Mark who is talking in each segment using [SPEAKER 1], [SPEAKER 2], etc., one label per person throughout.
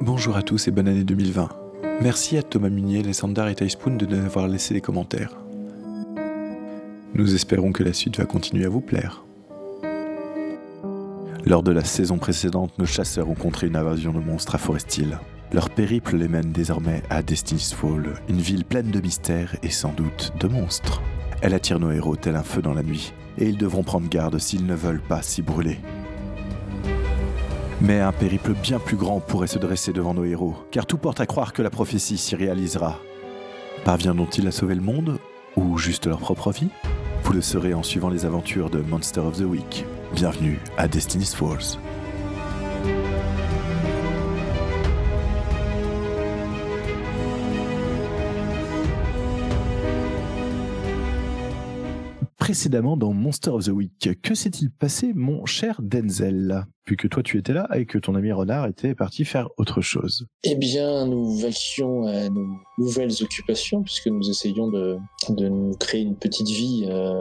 [SPEAKER 1] Bonjour à tous et bonne année 2020. Merci à Thomas Munier, Lessandar et Tyspoon de nous avoir laissé des commentaires. Nous espérons que la suite va continuer à vous plaire. Lors de la saison précédente, nos chasseurs ont contré une invasion de monstres à Forestil. Leur périple les mène désormais à Destiny's Fall, une ville pleine de mystères et sans doute de monstres. Elle attire nos héros tel un feu dans la nuit, et ils devront prendre garde s'ils ne veulent pas s'y brûler. Mais un périple bien plus grand pourrait se dresser devant nos héros, car tout porte à croire que la prophétie s'y réalisera. Parviendront-ils à sauver le monde, ou juste leur propre vie? Vous le saurez en suivant les aventures de Monster of the Week. Bienvenue à Destiny's Falls. Précédemment dans Monster of the Week, que s'est-il passé, mon cher Denzel? Vu que toi tu étais là et que ton ami Renard était parti faire autre chose.
[SPEAKER 2] Eh bien, nous vaquions à nos nouvelles occupations puisque nous essayons de, de nous créer une petite vie euh,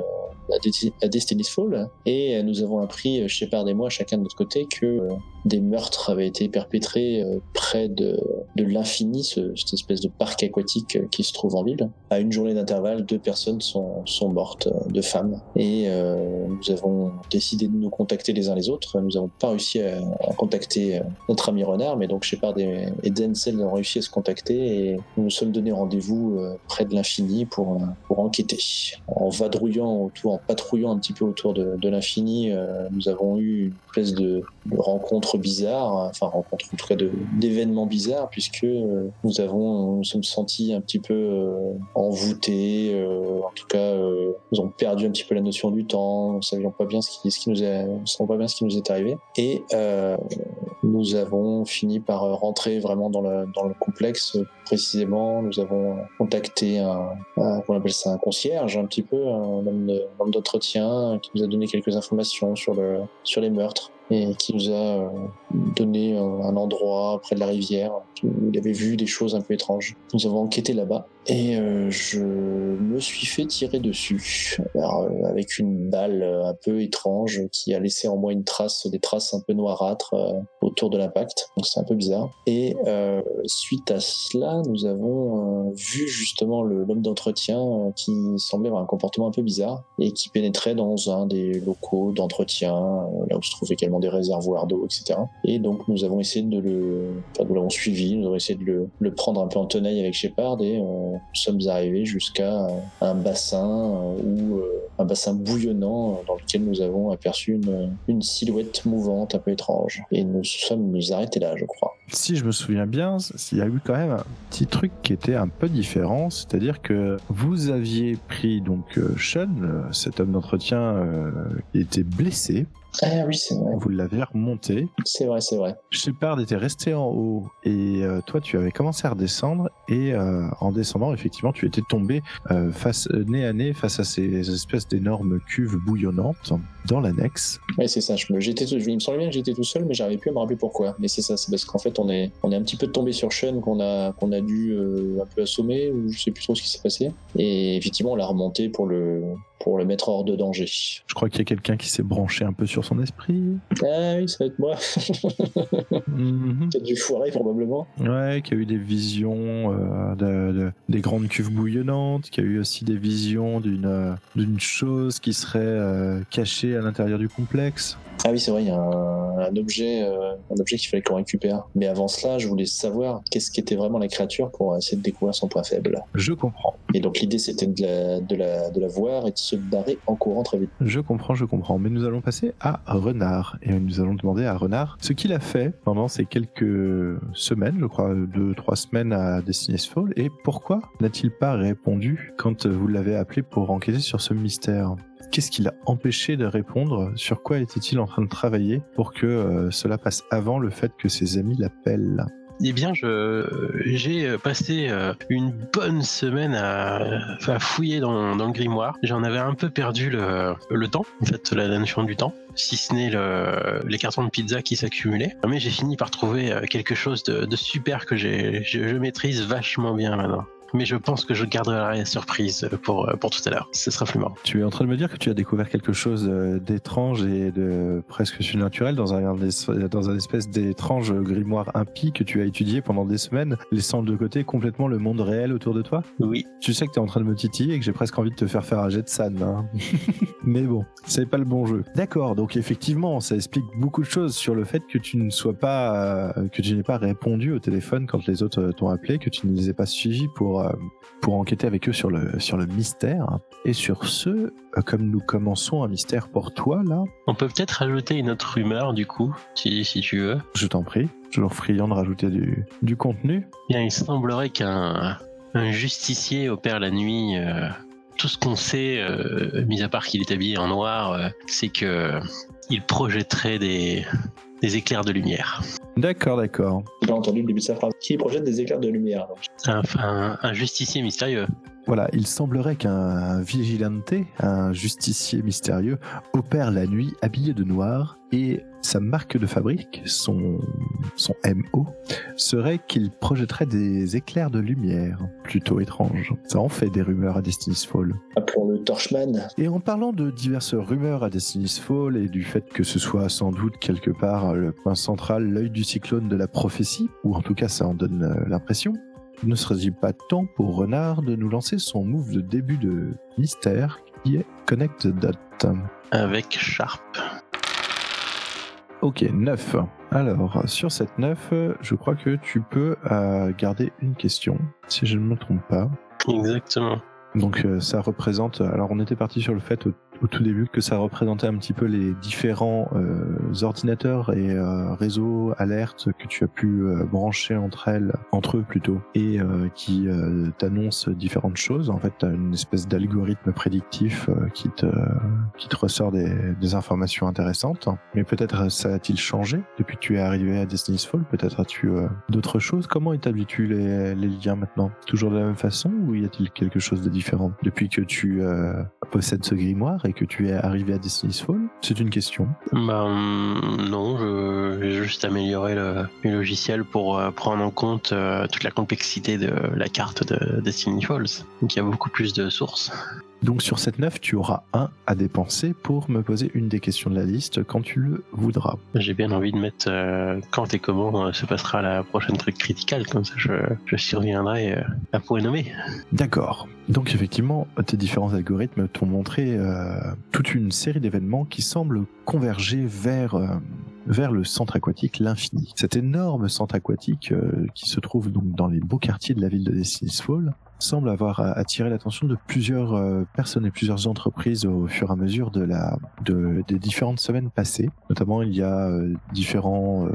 [SPEAKER 2] à, Desti- à Destiny's Fall et euh, nous avons appris, euh, Shepard et moi, chacun de notre côté, que euh, des meurtres avaient été perpétrés euh, près de, l'infini, ce- cette espèce de parc aquatique euh, qui se trouve en ville. À une journée d'intervalle, deux personnes sont, mortes, euh, deux femmes. Et euh, nous avons décidé de nous contacter les uns les autres. Nous n'avons pas réussi à, contacter euh, notre ami Renard, mais donc Shepard et, et Denzel ont réussi à se contacter et nous nous sommes donné rendez-vous euh, près de l'infini pour, euh, pour enquêter. En vadrouillant autour, en patrouillant un petit peu autour de, de l'infini, euh, nous avons eu une espèce de, de rencontre bizarre, enfin rencontre en tout cas d'événements bizarres, puisque euh, nous avons, nous sommes sentis un petit peu euh, envoûtés, euh, en tout cas, euh, nous avons perdu un petit peu la notion du temps, nous savions pas bien ce qui, ce qui nous est, nous pas bien ce qui nous est arrivé, et euh, nous avons fini par euh, rentrer vraiment dans le, dans le complexe. Précisément, nous avons contacté un, un, on appelle ça un concierge, un petit peu, un homme de- d'entretien qui nous a donné quelques informations sur, le, sur les meurtres et qui nous a euh, donné un, un endroit près de la rivière où il avait vu des choses un peu étranges. Nous avons enquêté là-bas et euh, je me suis fait tirer dessus euh, avec une balle euh, un peu étrange qui a laissé en moi une trace, des traces un peu noirâtres euh, autour de l'impact. Donc c'est un peu bizarre. Et euh, suite à cela, nous avons euh, vu justement l'homme d'entretien euh, qui semblait avoir un comportement un peu bizarre et qui pénétrait dans un des locaux d'entretien, euh, là où se trouvaient également des réservoirs d'eau, etc. Et donc nous avons essayé de le, enfin nous l'avons suivi, nous avons essayé de le, prendre un peu en tenaille avec Shepard et nous sommes arrivés jusqu'à un bassin euh, où euh, un bassin bouillonnant euh, dans lequel nous avons aperçu une, silhouette mouvante un peu étrange. Et nous sommes nous arrêtés là, je crois.
[SPEAKER 1] Si je me souviens bien, il y a eu quand même un petit truc qui était un peu différent, c'est-à-dire que vous aviez pris donc Sean, cet homme d'entretien euh, était blessé,
[SPEAKER 2] Ah oui, c'est vrai.
[SPEAKER 1] vous l'avez remonté.
[SPEAKER 2] C'est vrai, c'est vrai.
[SPEAKER 1] Shepard était resté en haut et euh, toi tu avais commencé à redescendre et euh, en descendant effectivement tu étais tombé euh, face nez à nez face à ces espèces d'énormes cuves bouillonnantes dans l'annexe.
[SPEAKER 2] Ouais, c'est ça. Je me, j'étais, tout- il me semblait bien que j'étais tout seul, mais j'arrivais plus à me rappeler pourquoi. Mais c'est ça, c'est parce qu'en fait, on est, on est un petit peu tombé sur Sean qu'on a, qu'on a dû euh, un peu assommer, ou je sais plus trop ce qui s'est passé. Et effectivement, on l'a remonté pour le, pour le mettre hors de danger.
[SPEAKER 1] Je crois qu'il y a quelqu'un qui s'est branché un peu sur son esprit.
[SPEAKER 2] Ah oui, ça va être moi.
[SPEAKER 1] Mhm.
[SPEAKER 2] Du foirer, probablement.
[SPEAKER 1] Ouais, qui a eu des visions euh, de, de- des grandes cuves bouillonnantes, qui a eu aussi des visions d'une euh, d'une chose qui serait euh, à l'intérieur du complexe.
[SPEAKER 2] Ah oui, c'est vrai, il y a un, un objet, euh, un objet qu'il fallait qu'on récupère. Mais avant cela, je voulais savoir qu'est-ce qu'était vraiment la créature pour essayer de découvrir son point faible.
[SPEAKER 1] Je comprends.
[SPEAKER 2] Et donc l'idée, c'était de la, de la, de la voir et de se barrer en courant très vite.
[SPEAKER 1] Je comprends, je comprends. Mais nous allons passer à Renard. Et nous allons demander à Renard ce qu'il a fait pendant ces quelques semaines, je crois, deux, trois semaines à Destiny's Fall. Et pourquoi n'a-t-il pas répondu quand vous l'avez appelé pour enquêter sur ce mystère? Qu'est-ce qui l'a empêché de répondre? Sur quoi était-il en train de travailler pour que euh, cela passe avant le fait que ses amis l'appellent?
[SPEAKER 3] Eh bien, j'ai passé euh, une bonne semaine à, fouiller dans, le grimoire. J'en avais un peu perdu le, temps, en fait, la, notion du temps, si ce n'est le, les cartons de pizza qui s'accumulaient. Mais j'ai fini par trouver euh, quelque chose de, super que je, je maîtrise vachement bien maintenant. Mais je pense que je garderai la surprise pour, pour tout à l'heure. Ce sera plus marrant.
[SPEAKER 1] Tu es en train de me dire que tu as découvert quelque chose euh, d'étrange et de presque surnaturel dans un, dans un espèce d'étrange grimoire impie que tu as étudié pendant des semaines, laissant de côté complètement le monde réel autour de toi?
[SPEAKER 3] Oui.
[SPEAKER 1] Tu sais que tu es en train de me titiller et que j'ai presque envie de te faire faire un jet de san. Hein. mais bon, c'est pas le bon jeu. D'accord, donc effectivement, ça explique beaucoup de choses sur le fait que tu ne sois pas, euh, que tu n'aies pas répondu au téléphone quand les autres t'ont appelé, que tu ne les aies pas suivis pour, euh, pour enquêter avec eux sur le, sur le mystère. Et sur ce, euh, comme nous commençons un mystère pour toi, là,
[SPEAKER 3] On peut peut-être rajouter une autre rumeur, du coup, si, si tu veux.
[SPEAKER 1] je t'en prie, toujours friand de rajouter du, du contenu.
[SPEAKER 3] Bien, il semblerait qu'un un justicier opère la nuit. euh, tout ce qu'on sait, euh, mis à part qu'il est habillé en noir, euh, c'est que il projetterait des, des éclairs de lumière.
[SPEAKER 1] D'accord, d'accord.
[SPEAKER 2] J'ai pas entendu le début de sa phrase. Qui projette des éclairs de lumière donc.
[SPEAKER 3] Un, un, un justicier mystérieux.
[SPEAKER 1] Voilà, il semblerait qu'un vigilante, un justicier mystérieux, opère la nuit habillé de noir et sa marque de fabrique, son, son MO, serait qu'il projetterait des éclairs de lumière. Plutôt étrange. Ça en fait des rumeurs à Destiny's Fall.
[SPEAKER 2] Appelons-le Torchman.
[SPEAKER 1] Et en parlant de diverses rumeurs à Destiny's Fall et du fait que ce soit sans doute quelque part le point central, l'œil du cyclone de la prophétie, ou en tout cas ça en donne euh, l'impression, ne serait-il pas temps pour Renard de nous lancer son move de début de mystère qui est Connect Dot?
[SPEAKER 3] Avec Sharp.
[SPEAKER 1] Ok, 9. Alors, sur cette 9, je crois que tu peux euh, garder une question, si je ne me trompe pas.
[SPEAKER 3] Exactement.
[SPEAKER 1] Donc euh, ça représente, alors on était parti sur le fait au, au tout début que ça représentait un petit peu les différents euh, ordinateurs et euh, réseaux alertes que tu as pu euh, brancher entre elles, entre eux plutôt, et euh, qui euh, t'annoncent différentes choses. En fait, tu as une espèce d'algorithme prédictif euh, qui te qui te ressort des, des informations intéressantes. Mais peut-être ça a-t-il changé depuis que tu es arrivé à Destiny's Fall? Peut-être as-tu d'autres choses? Comment établis-tu les, les liens maintenant? Toujours de la même façon ou y a-t-il quelque chose de différent depuis que tu possèdes ce grimoire? Et que tu es arrivé à Destiny's Fall? C'est une question.
[SPEAKER 3] Ben non, j'ai juste amélioré le, le logiciel pour euh, prendre en compte euh, toute la complexité de la carte de Destiny Falls. Donc il y a beaucoup plus de sources.
[SPEAKER 1] Donc sur cette 9, tu auras un à dépenser pour me poser une des questions de la liste quand tu le voudras.
[SPEAKER 3] J'ai bien envie de mettre euh, quand et comment euh, se passera la prochaine truc critical, comme ça je, je surviendrai euh, à point nommé.
[SPEAKER 1] D'accord. Donc effectivement, tes différents algorithmes t'ont montré euh, toute une série d'événements qui semblent converger vers vers le centre aquatique l'infini. Cet énorme centre aquatique euh, qui se trouve donc dans les beaux quartiers de la ville de Destiny's Fall semble avoir euh, attiré l'attention de plusieurs euh, personnes et plusieurs entreprises au fur et à mesure de la de, des différentes semaines passées. Notamment, il y a euh, différents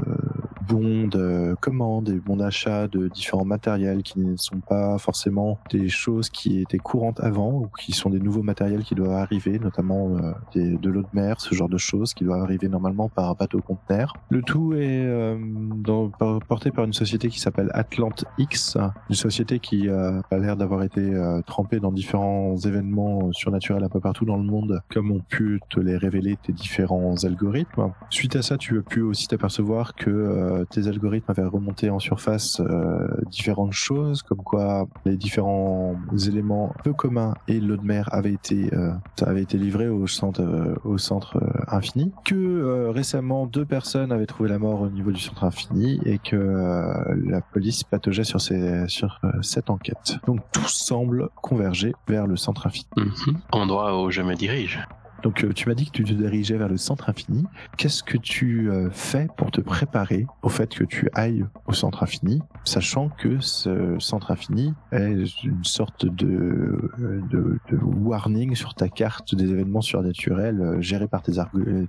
[SPEAKER 1] bons de commande et bons d'achat de différents matériels qui ne sont pas forcément des choses qui étaient courantes avant ou qui sont des nouveaux matériels qui doivent arriver, notamment euh, des- de l'eau de mer, ce genre de choses qui doivent arriver normalement par bateau conteneur. Le tout est euh, dans- porté par une société qui s'appelle Atlant X, une société qui euh, a l'air d'avoir été euh, trempée dans différents événements surnaturels un peu partout dans le monde, comme ont pu te les révéler tes différents algorithmes. Suite à ça, tu as pu aussi t'apercevoir que euh, tes algorithmes avaient remonté en surface euh, différentes choses, comme quoi les différents éléments peu communs et l'eau de mer avaient été, euh, avait été livré au centre, euh, au centre euh, infini. Que euh, récemment, deux personnes avaient trouvé la mort au niveau du centre infini et que euh, la police pataugeait sur, euh, cette enquête. Donc tout semble converger vers le centre infini.
[SPEAKER 3] Mhm. Endroit où je me dirige.
[SPEAKER 1] Donc euh, tu m'as dit que tu te dirigeais vers le centre infini. Qu'est-ce que tu euh, fais pour te préparer au fait que tu ailles au centre infini, sachant que ce centre infini est une sorte de, euh, de, de warning sur ta carte des événements surnaturels gérés par tes,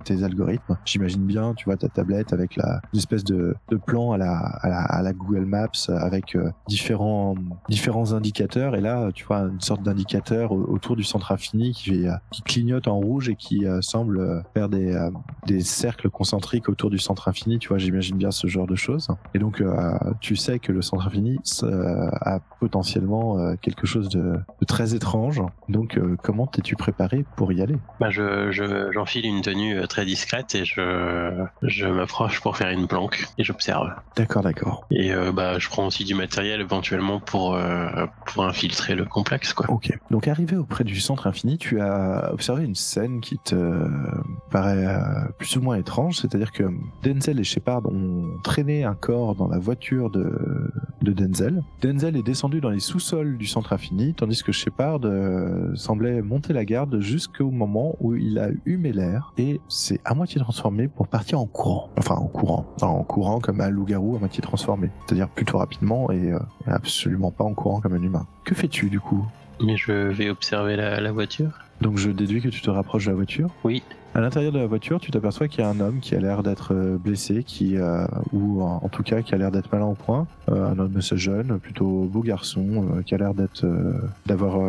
[SPEAKER 1] tes algorithmes? J'imagine bien, tu vois, ta tablette avec la une espèce de, de plan à la, à la, Google Maps avec différents différents indicateurs et là tu vois une sorte d'indicateur au- autour du centre infini qui clignote en rouge rouge et qui euh, semble euh, faire des, euh, des cercles concentriques autour du centre infini. Tu vois, j'imagine bien ce genre de choses. Et donc, tu sais que le centre infini a potentiellement quelque chose de, de très étrange. Donc, comment t'es-tu préparé pour y aller?
[SPEAKER 3] Bah, je, je- j'enfile une tenue très discrète et je, je m'approche pour faire une planque et j'observe.
[SPEAKER 1] D'accord, d'accord.
[SPEAKER 3] Et euh, bah, je prends aussi du matériel éventuellement pour, euh, pour infiltrer le complexe, quoi.
[SPEAKER 1] Ok. Donc arrivé auprès du centre infini, tu as observé une scène qui te paraît euh, plus ou moins étrange, c'est-à-dire que Denzel et Shepard ont traîné un corps dans la voiture de, de Denzel. Denzel est descendu dans les sous-sols du centre infini, tandis que Shepard euh, semblait monter la garde jusqu'au moment où il a humé l'air et s'est à moitié transformé pour partir en courant. Enfin en courant, en courant comme un loup-garou à moitié transformé, c'est-à-dire plutôt rapidement et euh, absolument pas en courant comme un humain. Que fais-tu du coup?
[SPEAKER 3] Mais je vais observer la voiture.
[SPEAKER 1] Donc je déduis que tu te rapproches de la voiture.
[SPEAKER 3] Oui.
[SPEAKER 1] À l'intérieur de la voiture, tu t'aperçois qu'il y a un homme qui a l'air d'être euh, blessé, qui euh, ou en en tout cas qui a l'air d'être malin au point. Euh, un homme assez jeune, plutôt beau garçon, euh, qui a l'air d'être d'avoir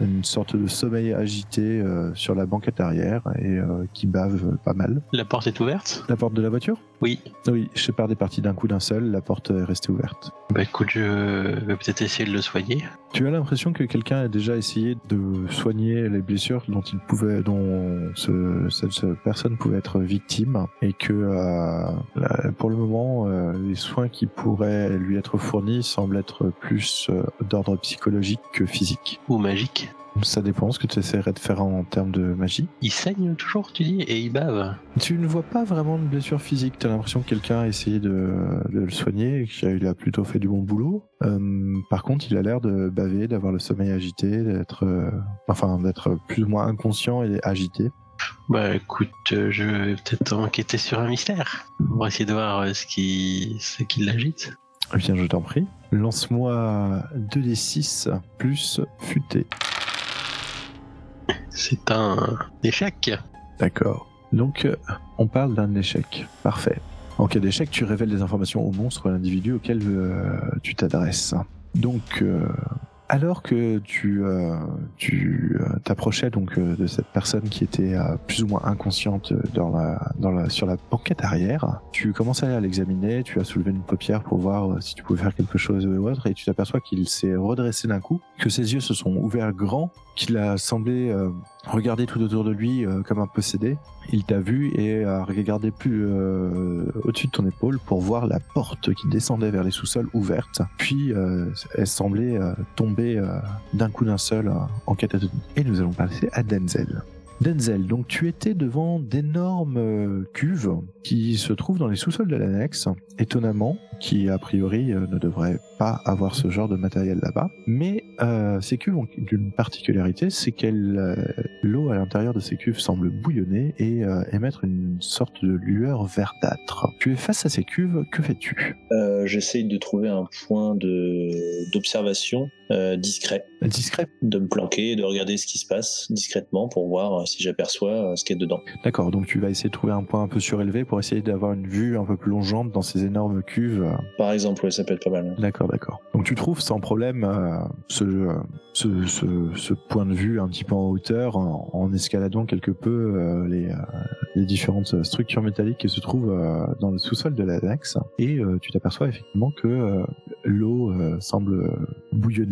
[SPEAKER 1] une sorte de sommeil agité sur la banquette arrière et qui bave pas mal.
[SPEAKER 3] La porte est ouverte?
[SPEAKER 1] La porte de la voiture?
[SPEAKER 3] Oui.
[SPEAKER 1] Oui, Shepard est parti d'un coup d'un seul, la porte est restée ouverte.
[SPEAKER 3] Bah écoute, je vais peut-être essayer de le soigner.
[SPEAKER 1] Tu as l'impression que quelqu'un a déjà essayé de soigner les blessures dont il pouvait, dont ce- cette personne pouvait être victime, et que euh, pour le moment, euh, les soins qui pourraient lui être fournis semblent être plus euh, d'ordre psychologique que physique.
[SPEAKER 3] Ou magique.
[SPEAKER 1] Ça dépend ce que tu essaierais de faire en termes de magie.
[SPEAKER 3] Il saigne toujours, tu dis, et il bave.
[SPEAKER 1] Tu ne vois pas vraiment de blessure physique. Tu as l'impression que quelqu'un a essayé de, de le soigner et qu'il a plutôt fait du bon boulot. Euh, par contre, il a l'air de baver, d'avoir le sommeil agité, d'être, euh, enfin, d'être plus ou moins inconscient et agité.
[SPEAKER 3] Bah écoute, euh, je vais peut-être enquêter sur un mystère. Pour essayer de voir euh, ce qui, ce qui l'agite.
[SPEAKER 1] Eh bien, je t'en prie. Lance-moi 2d6 plus futé.
[SPEAKER 3] C'est un échec.
[SPEAKER 1] D'accord. Donc, euh, on parle d'un échec. Parfait. En cas d'échec, tu révèles des informations au monstre ou à l'individu auquel euh, tu t'adresses. Donc, euh, alors que tu euh, tu euh, t'approchais donc euh, de cette personne qui était euh, plus ou moins inconsciente dans la, dans la, sur la banquette arrière, tu commences à l'examiner, tu as soulevé une paupière pour voir si tu pouvais faire quelque chose ou autre, et tu t'aperçois qu'il s'est redressé d'un coup, que ses yeux se sont ouverts grands, qu'il a semblé euh, regarder tout autour de lui euh, comme un possédé. Il t'a vu et a regardé plus euh, au-dessus de ton épaule pour voir la porte qui descendait vers les sous-sols ouverte. Puis elle semblait tomber d'un coup d'un seul en catatonie. Et nous allons passer à Denzel. Denzel, donc tu étais devant d'énormes euh, cuves qui se trouvent dans les sous-sols de l'annexe, étonnamment, qui a priori euh, ne devrait pas avoir ce genre de matériel là-bas. Mais euh, ces cuves ont une particularité, c'est que l'eau à l'intérieur de ces cuves semble bouillonner et euh, émettre une sorte de lueur verdâtre. Tu es face à ces cuves, que fais-tu?
[SPEAKER 2] Euh, J'essaye de trouver un point d'observation euh, discret,
[SPEAKER 1] Discret.
[SPEAKER 2] de me planquer, de regarder ce qui se passe discrètement pour voir euh, si j'aperçois euh, ce qu'il y a dedans.
[SPEAKER 1] D'accord, donc tu vas essayer de trouver un point un peu surélevé pour essayer d'avoir une vue un peu plus longeante dans ces énormes cuves.
[SPEAKER 2] Par exemple, ouais, ça peut être pas mal.
[SPEAKER 1] D'accord, d'accord. Donc tu trouves sans problème euh, ce, ce, ce, ce point de vue un petit peu en hauteur en, en escaladant quelque peu euh, les, les différentes structures métalliques qui se trouvent dans le sous-sol de l'annexe. Et tu t'aperçois effectivement que l'eau semble euh,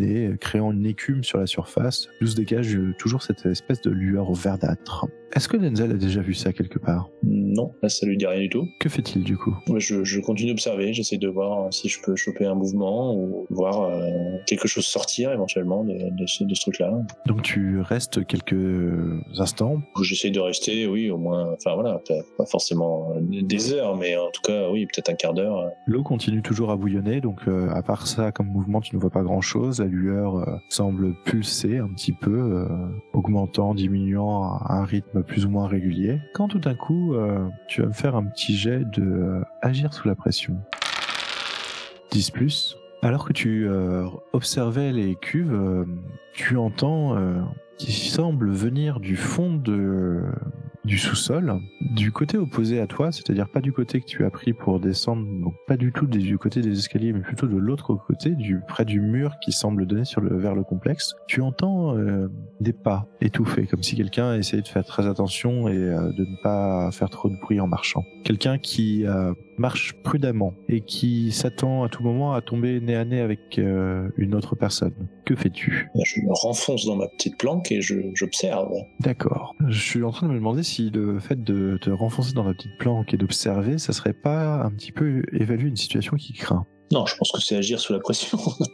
[SPEAKER 1] bouillonner, créant une écume sur la surface, d'où se dégage euh, toujours cette espèce de lueur verdâtre. Est-ce que Denzel a déjà vu ça quelque part
[SPEAKER 2] Non, là ça lui dit rien du tout.
[SPEAKER 1] Que fait-il du coup
[SPEAKER 2] Moi, Je, je continue d'observer, j'essaie de voir si je peux choper un mouvement ou voir euh, quelque chose sortir éventuellement de, de ce, de ce truc-là.
[SPEAKER 1] Donc tu restes quelques instants
[SPEAKER 2] J'essaie de rester, oui, au moins, enfin voilà, pas, forcément des heures, mais en tout cas, oui, peut-être un quart d'heure.
[SPEAKER 1] L'eau continue toujours à bouillonner, donc euh, à part ça, comme mouvement, tu ne vois pas grand-chose. La lueur euh, semble pulser un petit peu, augmentant, diminuant à un rythme plus ou moins régulier. Quand tout d'un coup, euh, tu vas me faire un petit jet de euh, agir sous la pression. 10 plus. Alors que tu euh, observais les cuves, tu entends qui semble venir du fond de, du sous-sol, du côté opposé à toi, c'est-à-dire pas du côté que tu as pris pour descendre, donc pas du tout du côté des escaliers, mais plutôt de l'autre côté, du près du mur qui semble donner sur le vers le complexe. Tu entends euh, des pas étouffés, comme si quelqu'un essayait de faire très attention et euh, de ne pas faire trop de bruit en marchant. Quelqu'un qui euh, marche prudemment et qui s'attend à tout moment à tomber nez à nez avec une autre personne. Que fais-tu?
[SPEAKER 2] Je me renfonce dans ma petite planque et je- j'observe.
[SPEAKER 1] D'accord. Je suis en train de me demander si le fait de te renfoncer dans la petite planque et d'observer, ça serait pas un petit peu évaluer une situation qui craint.
[SPEAKER 2] Non, je pense que c'est agir sous la pression.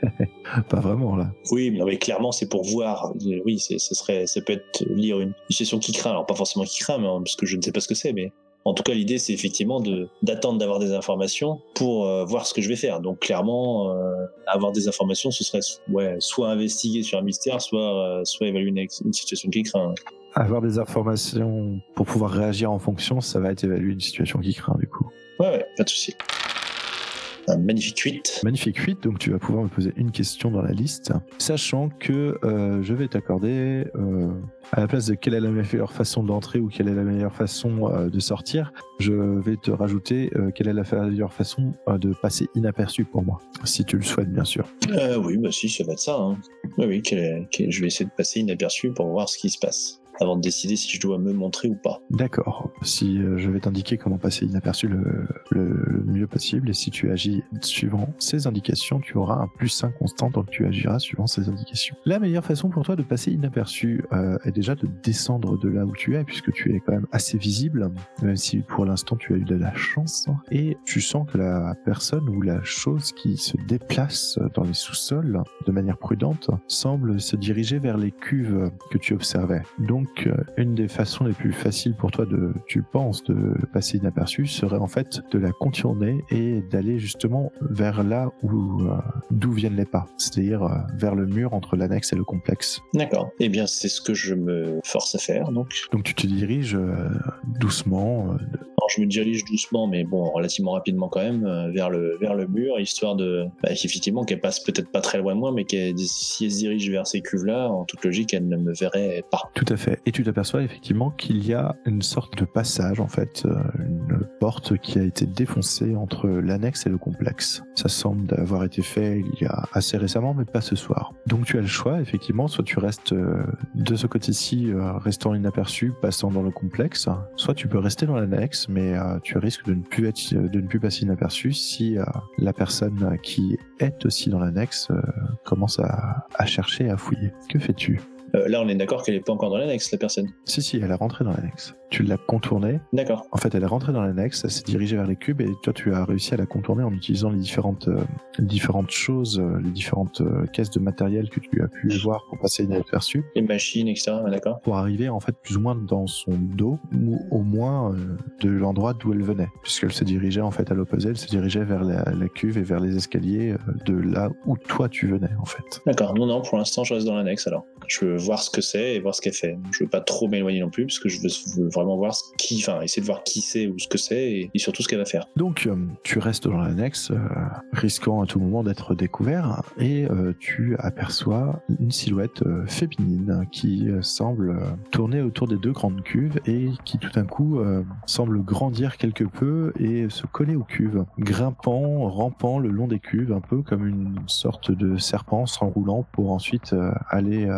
[SPEAKER 1] Pas vraiment là.
[SPEAKER 2] oui, mais, non, mais clairement, c'est pour voir. Oui, ce serait, ça peut être lire une situation qui craint. Alors, pas forcément qui craint, mais, hein, parce que je ne sais pas ce que c'est, mais en tout cas, l'idée, c'est effectivement de, d'attendre d'avoir des informations pour euh, voir ce que je vais faire. Donc, clairement, euh, avoir des informations, ce serait ouais, soit investiguer sur un mystère, soit, euh, soit évaluer une situation qui craint.
[SPEAKER 1] Avoir des informations pour pouvoir réagir en fonction, ça va être évaluer une situation qui craint du coup.
[SPEAKER 2] Ouais, ouais, pas de souci. Un magnifique 8.
[SPEAKER 1] Magnifique 8, donc tu vas pouvoir me poser une question dans la liste, sachant que euh, je vais t'accorder, euh, à la place de quelle est la meilleure façon d'entrer ou quelle est la meilleure façon euh, de sortir, je vais te rajouter quelle est la meilleure façon de passer inaperçu pour moi, si tu le souhaites bien sûr.
[SPEAKER 2] Oui, bah si, ça va être ça. Hein. Oui, oui, quel est- quel- je vais essayer de passer inaperçu pour voir ce qui se passe, avant de décider si je dois me montrer ou pas.
[SPEAKER 1] D'accord, si euh, je vais t'indiquer comment passer inaperçu le, le- le mieux possible, et si tu agis suivant ces indications, tu auras un plus 1 constant, donc tu agiras suivant ces indications. La meilleure façon pour toi de passer inaperçu euh, est déjà de descendre de là où tu es, puisque tu es quand même assez visible, même si pour l'instant tu as eu de la chance, et tu sens que la personne ou la chose qui se déplace dans les sous-sols de manière prudente semble se diriger vers les cuves que tu observais. Donc, euh, une des façons les plus faciles pour toi de, tu penses, de passer inaperçu serait en fait de la contourner et d'aller justement vers là où euh, d'où viennent les pas, c'est-à-dire euh, vers le mur entre l'annexe et le complexe.
[SPEAKER 2] D'accord. Eh bien, c'est ce que je me force à faire, donc.
[SPEAKER 1] Donc tu te diriges euh, doucement,
[SPEAKER 2] Je me dirige doucement, mais bon, relativement rapidement quand même, euh, vers le vers le mur, histoire de, bah, effectivement, qu'elle passe peut-être pas très loin de moi, mais qu'elle, si elle se dirige vers ces cuves-là, en toute logique, elle ne me verrait pas.
[SPEAKER 1] Tout à fait. Et tu t'aperçois effectivement qu'il y a une sorte de passage, en fait, euh, une porte qui a été défoncée entre l'annexe et le complexe. Ça semble avoir été fait il y a assez récemment, mais pas ce soir. Donc tu as le choix, effectivement, soit tu restes euh, de ce côté-ci, restant inaperçu, passant dans le complexe, soit tu peux rester dans l'annexe, mais euh, tu risques de ne plus être, de ne plus passer inaperçu si euh, la personne qui est aussi dans l'annexe euh, commence à, à chercher, à fouiller. Que fais-tu?
[SPEAKER 2] Euh, là, on est d'accord qu'elle est pas encore dans l'annexe, la personne.
[SPEAKER 1] Si, si, elle est rentrée dans l'annexe. Tu l'as contournée.
[SPEAKER 2] D'accord.
[SPEAKER 1] En fait, elle est rentrée dans l'annexe, elle s'est dirigée vers les cubes et toi, tu as réussi à la contourner en utilisant les différentes, euh, les différentes choses, euh, les différentes euh, caisses de matériel que tu as pu voir pour passer inaperçu,
[SPEAKER 2] Les machines, etc. D'accord.
[SPEAKER 1] pour arriver en fait plus ou moins dans son dos ou au moins de l'endroit d'où elle venait, puisqu'elle se dirigeait en fait à l'opposé, elle se dirigeait vers la, la cuve et vers les escaliers de là où toi tu venais en fait.
[SPEAKER 2] D'accord. Non, non, pour l'instant, je reste dans l'annexe alors. Je veux voir ce que c'est et voir ce qu'elle fait. Je veux pas trop m'éloigner non plus, parce que je veux, je veux vraiment voir qui, enfin, essayer de voir qui c'est ou ce que c'est et, et surtout ce qu'elle va faire.
[SPEAKER 1] Donc, euh, tu restes dans l'annexe, euh, risquant à tout moment d'être découvert, et euh, tu aperçois une silhouette euh, féminine qui semble tourner autour des deux grandes cuves et qui tout d'un coup semble grandir quelque peu et se coller aux cuves, grimpant, rampant le long des cuves, un peu comme une sorte de serpent s'enroulant pour ensuite aller.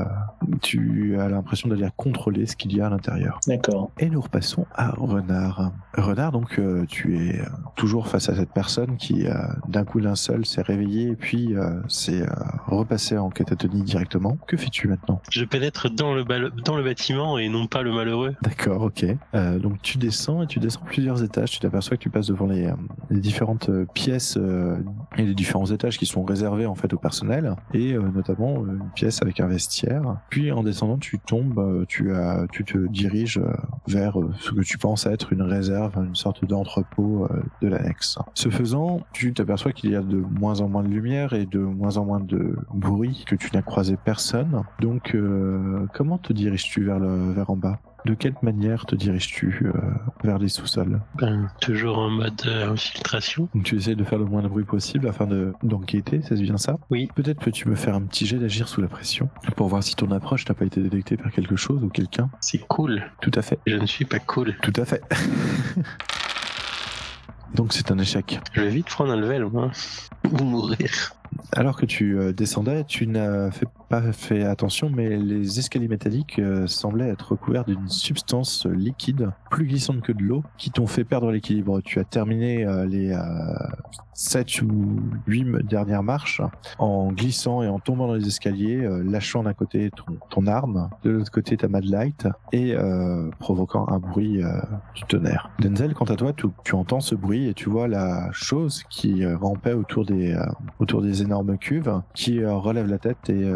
[SPEAKER 1] tu as l'impression d'aller contrôler ce qu'il y a à l'intérieur.
[SPEAKER 2] D'accord.
[SPEAKER 1] Et nous repassons à Renard. Renard, donc, euh, tu es euh, toujours face à cette personne qui, euh, d'un coup d'un seul, s'est réveillée et puis s'est euh, repassé en catatonie directement. Que fais-tu maintenant?
[SPEAKER 3] Je pénètre dans le, dans le bâtiment et non pas le malheureux.
[SPEAKER 1] D'accord, ok. Donc tu descends et tu descends plusieurs étages. Tu t'aperçois que tu passes devant les, les différentes pièces et les différents étages qui sont réservés en fait au personnel et notamment une pièce avec un vestiaire. Puis en descendant, tu tombes, tu as, tu te diriges euh, euh, ce que tu penses être une réserve, une sorte d'entrepôt euh, de l'annexe. Ce faisant, tu t'aperçois qu'il y a de moins en moins de lumière et de moins en moins de bruit, que tu n'as croisé personne. Donc, euh, comment te diriges-tu vers le vers en bas? De quelle manière te diriges-tu euh, vers les sous-sols?
[SPEAKER 3] Ben, toujours en mode euh, infiltration.
[SPEAKER 1] Donc tu essaies de faire le moins de bruit possible afin de d'enquêter, c'est bien ça?
[SPEAKER 3] Oui.
[SPEAKER 1] Peut-être peux-tu me faire un petit jet d'agir sous la pression pour voir si ton approche n'a pas été détectée par quelque chose ou quelqu'un?
[SPEAKER 3] C'est cool.
[SPEAKER 1] Tout à fait.
[SPEAKER 3] Je ne suis pas cool.
[SPEAKER 1] Tout à fait. Donc c'est un échec.
[SPEAKER 3] Je vais vite prendre un level, moi. Ou mourir.
[SPEAKER 1] Alors que tu euh, descendais, tu n'as pas fait attention, mais les escaliers métalliques euh, semblaient être recouverts d'une substance liquide, plus glissante que de l'eau, qui t'ont fait perdre l'équilibre. Tu as terminé euh, les 7 ou 8 dernières marches en glissant et en tombant dans les escaliers, euh, lâchant d'un côté ton, ton arme, de l'autre côté ta Mad Light, et euh, provoquant un bruit euh, du tonnerre. Denzel, quant à toi, tu, entends ce bruit et tu vois la chose qui euh, rampait autour des, autour des énormes cuves, qui relève la tête et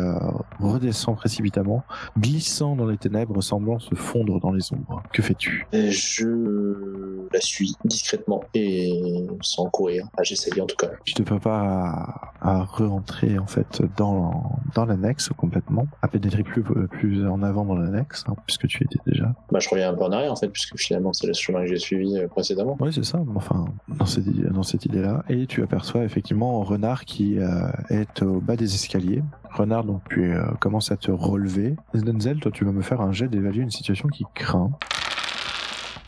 [SPEAKER 1] redescend précipitamment, glissant dans les ténèbres, semblant se fondre dans les ombres. Que fais-tu?
[SPEAKER 2] Je la suis discrètement et sans courir. Enfin, J'essaye en tout cas.
[SPEAKER 1] Tu te prépares à, à re-entrer en fait dans, dans l'annexe complètement, à pénétrer plus, plus en avant dans l'annexe, hein, puisque tu étais déjà.
[SPEAKER 2] Bah, je reviens un peu en arrière en fait, puisque finalement c'est le chemin que j'ai suivi euh, précédemment.
[SPEAKER 1] Oui, c'est ça. Enfin, dans cette, dans cette idée-là. Et tu aperçois effectivement Renard qui euh, est au bas des escaliers. Renard, donc, tu euh, commences à te relever. Denzel, toi, tu vas me faire un jet d'évaluer une situation qui craint.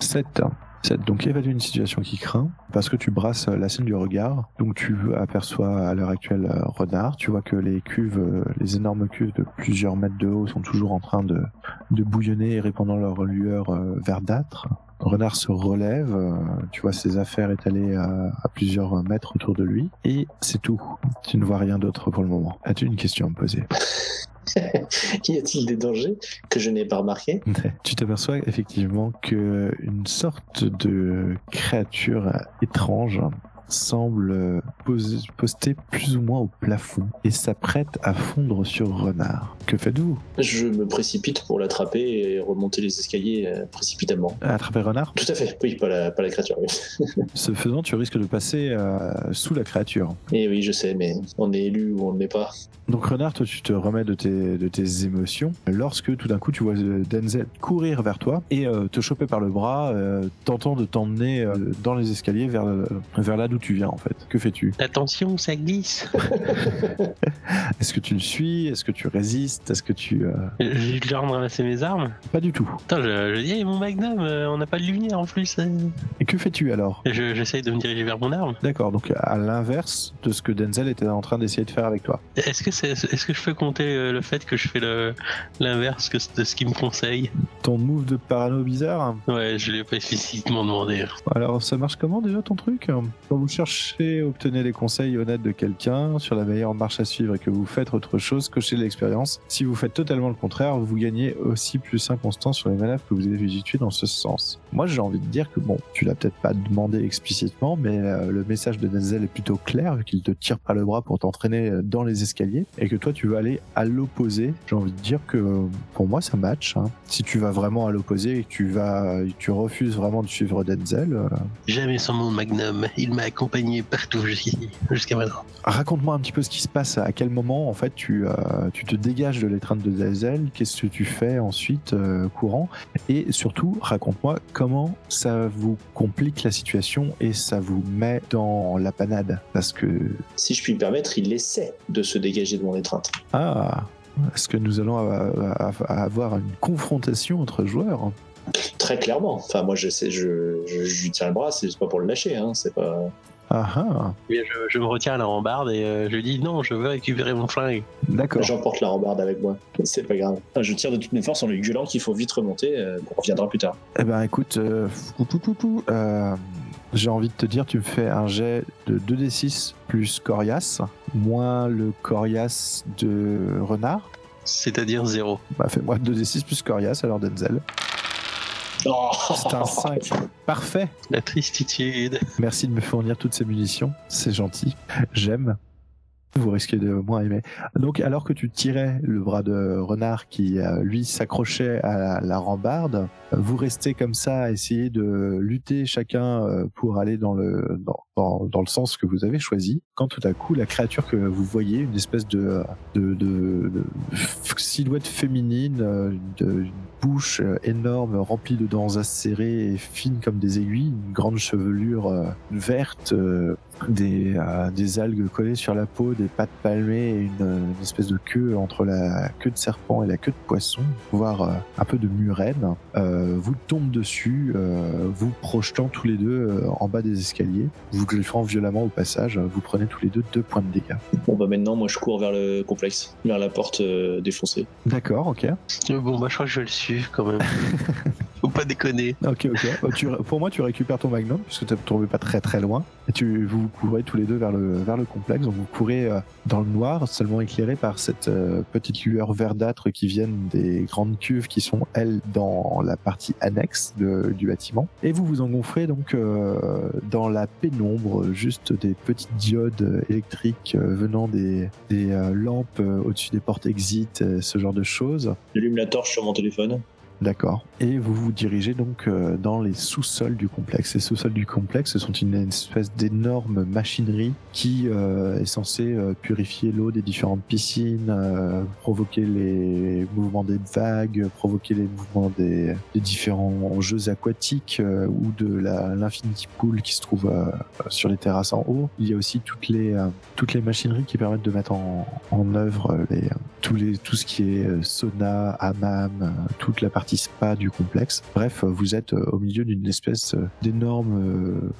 [SPEAKER 1] 7. 7. Donc, évaluer une situation qui craint, parce que tu brasses la scène du regard. Donc, tu aperçois à l'heure actuelle euh, Renard. Tu vois que les cuves, euh, les énormes cuves de plusieurs mètres de haut sont toujours en train de, bouillonner et répandant leur lueur euh, verdâtre. Renard se relève, tu vois ses affaires étalées à plusieurs mètres autour de lui, et c'est tout. Tu ne vois rien d'autre pour le moment. As-tu une question à me poser?
[SPEAKER 2] y a-t-il des dangers que je n'ai pas remarqués
[SPEAKER 1] Tu t'aperçois effectivement que une sorte de créature étrange semble poser- poster plus ou moins au plafond et s'apprête à fondre sur Renard. Que faites-vous?
[SPEAKER 2] Je me précipite pour l'attraper et remonter les escaliers euh, précipitamment.
[SPEAKER 1] Attraper Renard?
[SPEAKER 2] Tout à fait, oui, pas la, pas la créature. oui.
[SPEAKER 1] Ce faisant, tu risques de passer euh, sous la créature.
[SPEAKER 2] Et oui, je sais, mais on est élu ou on ne l'est pas.
[SPEAKER 1] Donc Renard, toi tu te remets de tes, de tes émotions lorsque tout d'un coup tu vois euh, Denzel courir vers toi et euh, te choper par le bras, euh, tentant de t'emmener euh, dans les escaliers vers, vers là d'où tu viens en fait. Que fais-tu?
[SPEAKER 3] Attention, ça glisse.
[SPEAKER 1] Est-ce que tu le suis? Est-ce que tu résistes? Est-ce que tu... euh,
[SPEAKER 3] J'ai eu le de ramasser mes armes.
[SPEAKER 1] Pas du tout.
[SPEAKER 3] Attends, je, je dis, hey, mon magnum, euh, on n'a pas de lumière en plus. euh.
[SPEAKER 1] Et que fais-tu alors?
[SPEAKER 3] Je- J'essaye de me diriger vers mon arme.
[SPEAKER 1] D'accord, donc à l'inverse de ce que Denzel était en train d'essayer de faire avec toi.
[SPEAKER 3] Est-ce que, c'est, est-ce que je peux compter euh, le fait que je fais l'inverse de ce qu'il me conseille?
[SPEAKER 1] Ton move de parano bizarre?
[SPEAKER 3] Ouais, je l'ai pas explicitement demandé.
[SPEAKER 1] Alors, ça marche comment déjà ton truc? Quand vous cherchez, obtenez les conseils honnêtes de quelqu'un sur la meilleure marche à suivre et que vous faites autre chose, cochez l'expérience. Si vous faites totalement le contraire, vous gagnez aussi plus inconstant sur les manœuvres que vous avez effectuées dans ce sens. Moi, j'ai envie de dire que bon, tu l'as peut-être pas demandé explicitement, mais euh, le message de Denzel est plutôt clair qu'il te tire par le bras pour t'entraîner euh, dans les escaliers et que toi, tu veux aller à l'opposé. J'ai envie de dire que pour moi, ça match. hein. Si tu vas vraiment à l'opposé et que tu vas, tu refuses vraiment de suivre Denzel, euh,
[SPEAKER 3] Jamais sans mon magnum. Il m'a accompagné partout jusqu'ici, jusqu'à maintenant.
[SPEAKER 1] Raconte-moi un petit peu ce qui se passe. À quel moment, en fait, tu, euh, tu te dégages de l'étreinte de Denzel Qu'est-ce que tu fais ensuite, euh, courant? Et surtout, raconte-moi comment ça vous complique la situation et ça vous met dans la panade. Parce que,
[SPEAKER 2] Si je puis me permettre, il essaie de se dégager de mon étreinte.
[SPEAKER 1] ah, est-ce que nous allons avoir une confrontation entre joueurs?
[SPEAKER 2] Très clairement. Enfin, moi, je sais, je, je, je lui tiens le bras, c'est pas pour le lâcher, hein. C'est pas.
[SPEAKER 1] Ah ah,
[SPEAKER 3] je, je me retiens à la rambarde et euh, je dis non, je veux récupérer mon flingue.
[SPEAKER 1] d'accord.
[SPEAKER 2] J'emporte la rambarde avec moi. C'est pas grave. Je tire de toutes mes forces en lui gueulant qu'il faut vite remonter. euh, on reviendra plus tard.
[SPEAKER 1] Eh ben écoute, euh, euh, j'ai envie de te dire, tu me fais un jet de 2d6 plus coriace, moins le coriace de renard.
[SPEAKER 3] C'est-à-dire zéro.
[SPEAKER 1] Bah fais-moi 2d6 plus coriace alors Denzel.
[SPEAKER 2] Oh
[SPEAKER 1] C'est un 5. Parfait.
[SPEAKER 3] La tristitude.
[SPEAKER 1] Merci de me fournir toutes ces munitions. C'est gentil. J'aime. Vous risquez de moins aimer. Donc, alors que tu tirais le bras de renard qui, euh, lui, s'accrochait à la, rambarde, vous restez comme ça à essayer de lutter chacun euh, pour aller dans le, dans, dans, dans le sens que vous avez choisi. Quand tout à coup, la créature que vous voyez, une espèce de, de, de, de silhouette féminine, euh, de, une bouche euh, énorme remplie de dents acérées et fines comme des aiguilles, une grande chevelure euh, verte, euh, des, euh, des algues collées sur la peau, des pattes palmées et une, une espèce de queue entre la queue de serpent et la queue de poisson, voire un peu de murène, euh, vous tombe dessus, euh, vous projetant tous les deux en bas des escaliers, vous griffant violemment au passage, vous prenez tous les deux deux points de dégâts.
[SPEAKER 2] Bon bah maintenant moi je cours vers le complexe, vers la porte euh, défoncée.
[SPEAKER 1] D'accord, ok.
[SPEAKER 3] Bon, bah, je crois que je vais le suivre quand même. Faut pas déconner.
[SPEAKER 1] Ok, ok. Euh, tu- pour moi, tu récupères ton magnum, puisque tu ne tombé pas très très loin. Et tu, vous courez tous les deux vers le, vers le complexe. Donc vous courez euh, dans le noir, seulement éclairé par cette euh, petite lueur verdâtre qui viennent des grandes cuves qui sont, elles, dans la partie annexe de- du bâtiment. Et vous vous engouffrez donc euh, dans la pénombre, juste des petites diodes électriques venant des, des lampes au-dessus des portes exit, ce genre de choses.
[SPEAKER 2] J'allume la torche sur mon téléphone.
[SPEAKER 1] D'accord. Et vous vous dirigez donc euh, dans les sous-sols du complexe. Les sous-sols du complexe ce sont une espèce d'énorme machinerie qui euh, est censée euh, purifier l'eau des différentes piscines, provoquer les mouvements des vagues, provoquer les mouvements des, des différents jeux aquatiques ou de l'infinity pool qui se trouve sur les terrasses en haut. Il y a aussi toutes les toutes les machineries qui permettent de mettre en, en œuvre les, tous les, tout ce qui est sauna, hammam, toute la partie spa du complexe. Bref, euh, vous êtes euh, au milieu d'une espèce euh, d'énorme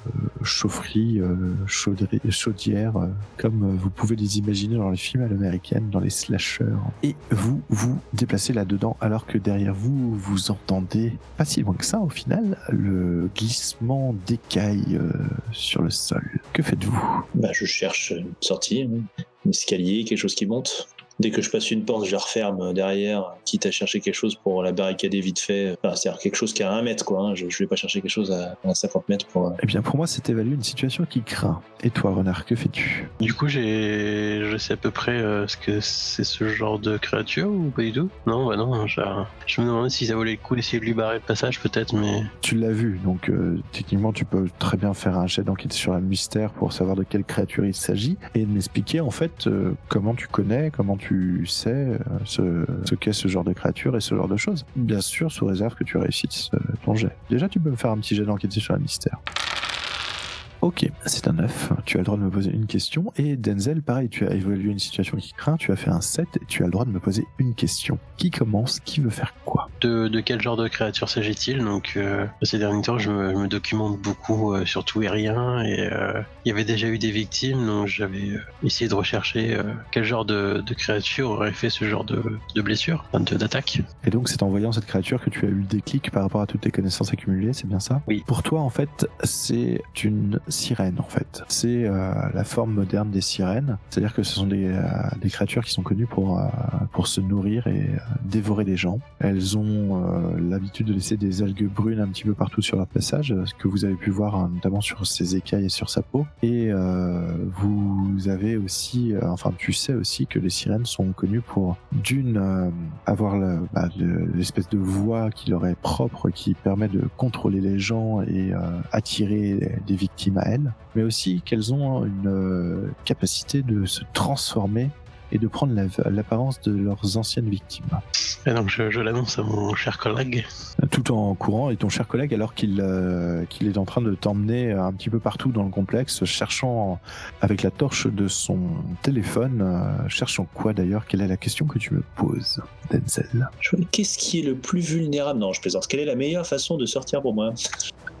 [SPEAKER 1] chaufferie, chaudière, comme vous pouvez les imaginer dans les films à l'américaine, dans les slashers. Et vous vous déplacez là-dedans alors que derrière vous, vous entendez, pas si loin que ça au final, le glissement d'écailles sur le sol. Que faites-vous?
[SPEAKER 2] Bah je cherche une sortie, un escalier, quelque chose qui monte. Dès que je passe une porte, je la referme derrière, quitte à chercher quelque chose pour la barricader vite fait. Enfin, c'est-à-dire quelque chose qui a un mètre, quoi. hein. Je, je vais pas chercher quelque chose à, à 50 mètres pour. euh,
[SPEAKER 1] Eh bien, pour moi, c'est évaluer une situation qui craint. Et toi, Renard, que fais-tu?
[SPEAKER 3] Du coup, j'ai, je sais à peu près euh, ce que c'est ce genre de créature ou pas du tout? Non, bah non. Je, je me demandais si ça valait le coup d'essayer de lui barrer le passage, peut-être, mais
[SPEAKER 1] Tu l'as vu, donc euh, techniquement, tu peux très bien faire un jet d'enquête sur un mystère pour savoir de quelle créature il s'agit et m'expliquer en fait euh, comment tu connais, comment tu sais euh, ce, qu'est ce genre de créature et ce genre de choses. Bien sûr, sous réserve que tu réussisses euh, ton jet. Déjà, tu peux me faire un petit jet d'enquête sur un mystère. Ok, c'est un 9. Tu as le droit de me poser une question. Et Denzel, pareil, tu as évalué une situation qui craint, tu as fait un 7 et tu as le droit de me poser une question. Qui commence Qui veut faire quoi?
[SPEAKER 3] De, de quel genre de créature s'agit-il? Donc, euh, ces derniers temps, je me, je me documente beaucoup euh, sur tout et rien, et euh, il y avait déjà eu des victimes, donc j'avais essayé de rechercher quel genre de, de créature aurait fait ce genre de, de blessure, d'attaque.
[SPEAKER 1] Et donc, c'est en voyant cette créature que tu as eu le déclic par rapport à toutes tes connaissances accumulées, c'est bien ça?
[SPEAKER 3] Oui.
[SPEAKER 1] Pour toi, en fait, c'est une sirène, en fait. C'est euh, la forme moderne des sirènes. C'est-à-dire que ce sont des, euh, des créatures qui sont connues pour, euh, pour se nourrir et euh, dévorer les gens. Elles ont euh, l'habitude de laisser des algues brunes un petit peu partout sur leur passage, ce que vous avez pu voir hein, notamment sur ses écailles et sur sa peau. Et euh, vous avez aussi, enfin, tu sais aussi que les sirènes sont connues pour d'une avoir bah, le- l'espèce de voix qui leur est propre, qui permet de contrôler les gens et attirer des victimes à elles, mais aussi qu'elles ont une euh, capacité de se transformer et de prendre la- l'apparence de leurs anciennes victimes.
[SPEAKER 3] Et donc, je, je l'annonce à mon cher collègue.
[SPEAKER 1] Tout en courant, et ton cher collègue, alors qu'il euh, qu'il est en train de t'emmener un petit peu partout dans le complexe, cherchant avec la torche de son téléphone, euh, cherchant quoi d'ailleurs? Quelle est la question que tu me poses, Denzel?
[SPEAKER 2] Qu'est-ce qui est le plus vulnérable? Non, je plaisante. Quelle est la meilleure façon de sortir pour moi?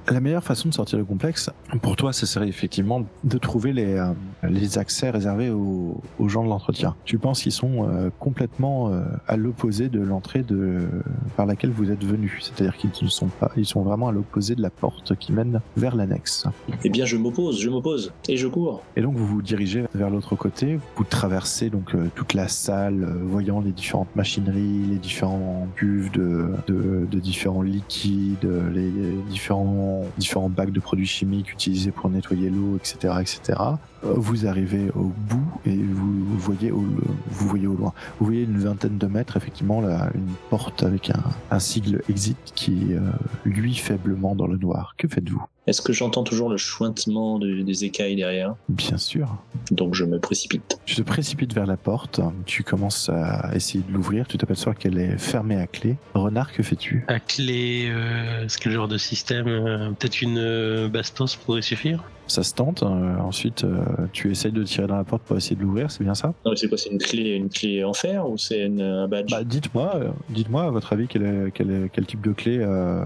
[SPEAKER 1] La meilleure façon de sortir du complexe, pour toi, ce serait effectivement de trouver les, euh, les accès réservés aux, aux gens de l'entretien. Tu penses qu'ils sont euh, complètement euh, à l'opposé de l'entrée de par laquelle vous êtes venu. C'est-à-dire qu'ils ne sont pas, ils sont vraiment à l'opposé de la porte qui mène vers l'annexe.
[SPEAKER 2] Eh bien, je m'oppose, je m'oppose. Et je cours.
[SPEAKER 1] Et donc vous vous dirigez vers l'autre côté, vous traversez donc euh, toute la salle, euh, voyant les différentes machineries, les différents cuves de, de, de différents liquides, les, les différents, différents bacs de produits chimiques utilisés pour nettoyer l'eau, etc., etc. Euh, Vous arrivez au bout et vous voyez au, vous voyez au loin, vous voyez une vingtaine de mètres effectivement une porte avec un, sigle exit qui euh, lui faiblement dans le noir. Que faites-vous?
[SPEAKER 2] Est-ce que j'entends toujours le chointement de- des écailles derrière?
[SPEAKER 1] Bien sûr.
[SPEAKER 2] Donc je me précipite.
[SPEAKER 1] Tu te précipites vers la porte, tu commences à essayer de l'ouvrir, tu t'aperçois qu'elle est fermée à clé. Renard, que fais-tu?
[SPEAKER 3] À clé, euh, c'est quel genre de système euh, Peut-être une euh, bastos pourrait suffire?
[SPEAKER 1] Ça se tente, euh, ensuite euh, tu essayes de tirer dans la porte pour essayer de l'ouvrir, c'est bien ça?
[SPEAKER 2] Non, mais c'est quoi C'est une clé, une clé en fer ou c'est une- un badge?
[SPEAKER 1] Bah dites-moi, euh, dites-moi à votre avis quel, est- quel, est- quel type de clé, euh,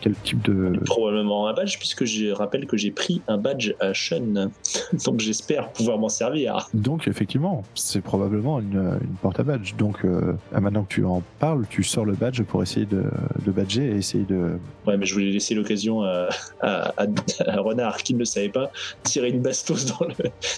[SPEAKER 1] quel type de...
[SPEAKER 2] Probablement un badge, puisque je rappelle que j'ai pris un badge à Shun. Donc j'espère pouvoir m'en servir.
[SPEAKER 1] Donc effectivement, c'est probablement une, une porte à badge. Donc euh, maintenant que tu en parles, tu sors le badge pour essayer de, de badger et essayer de...
[SPEAKER 2] Ouais, mais je voulais laisser l'occasion à, à, à- à Renard, qui ne le savait pas, tirer une bastos dans le,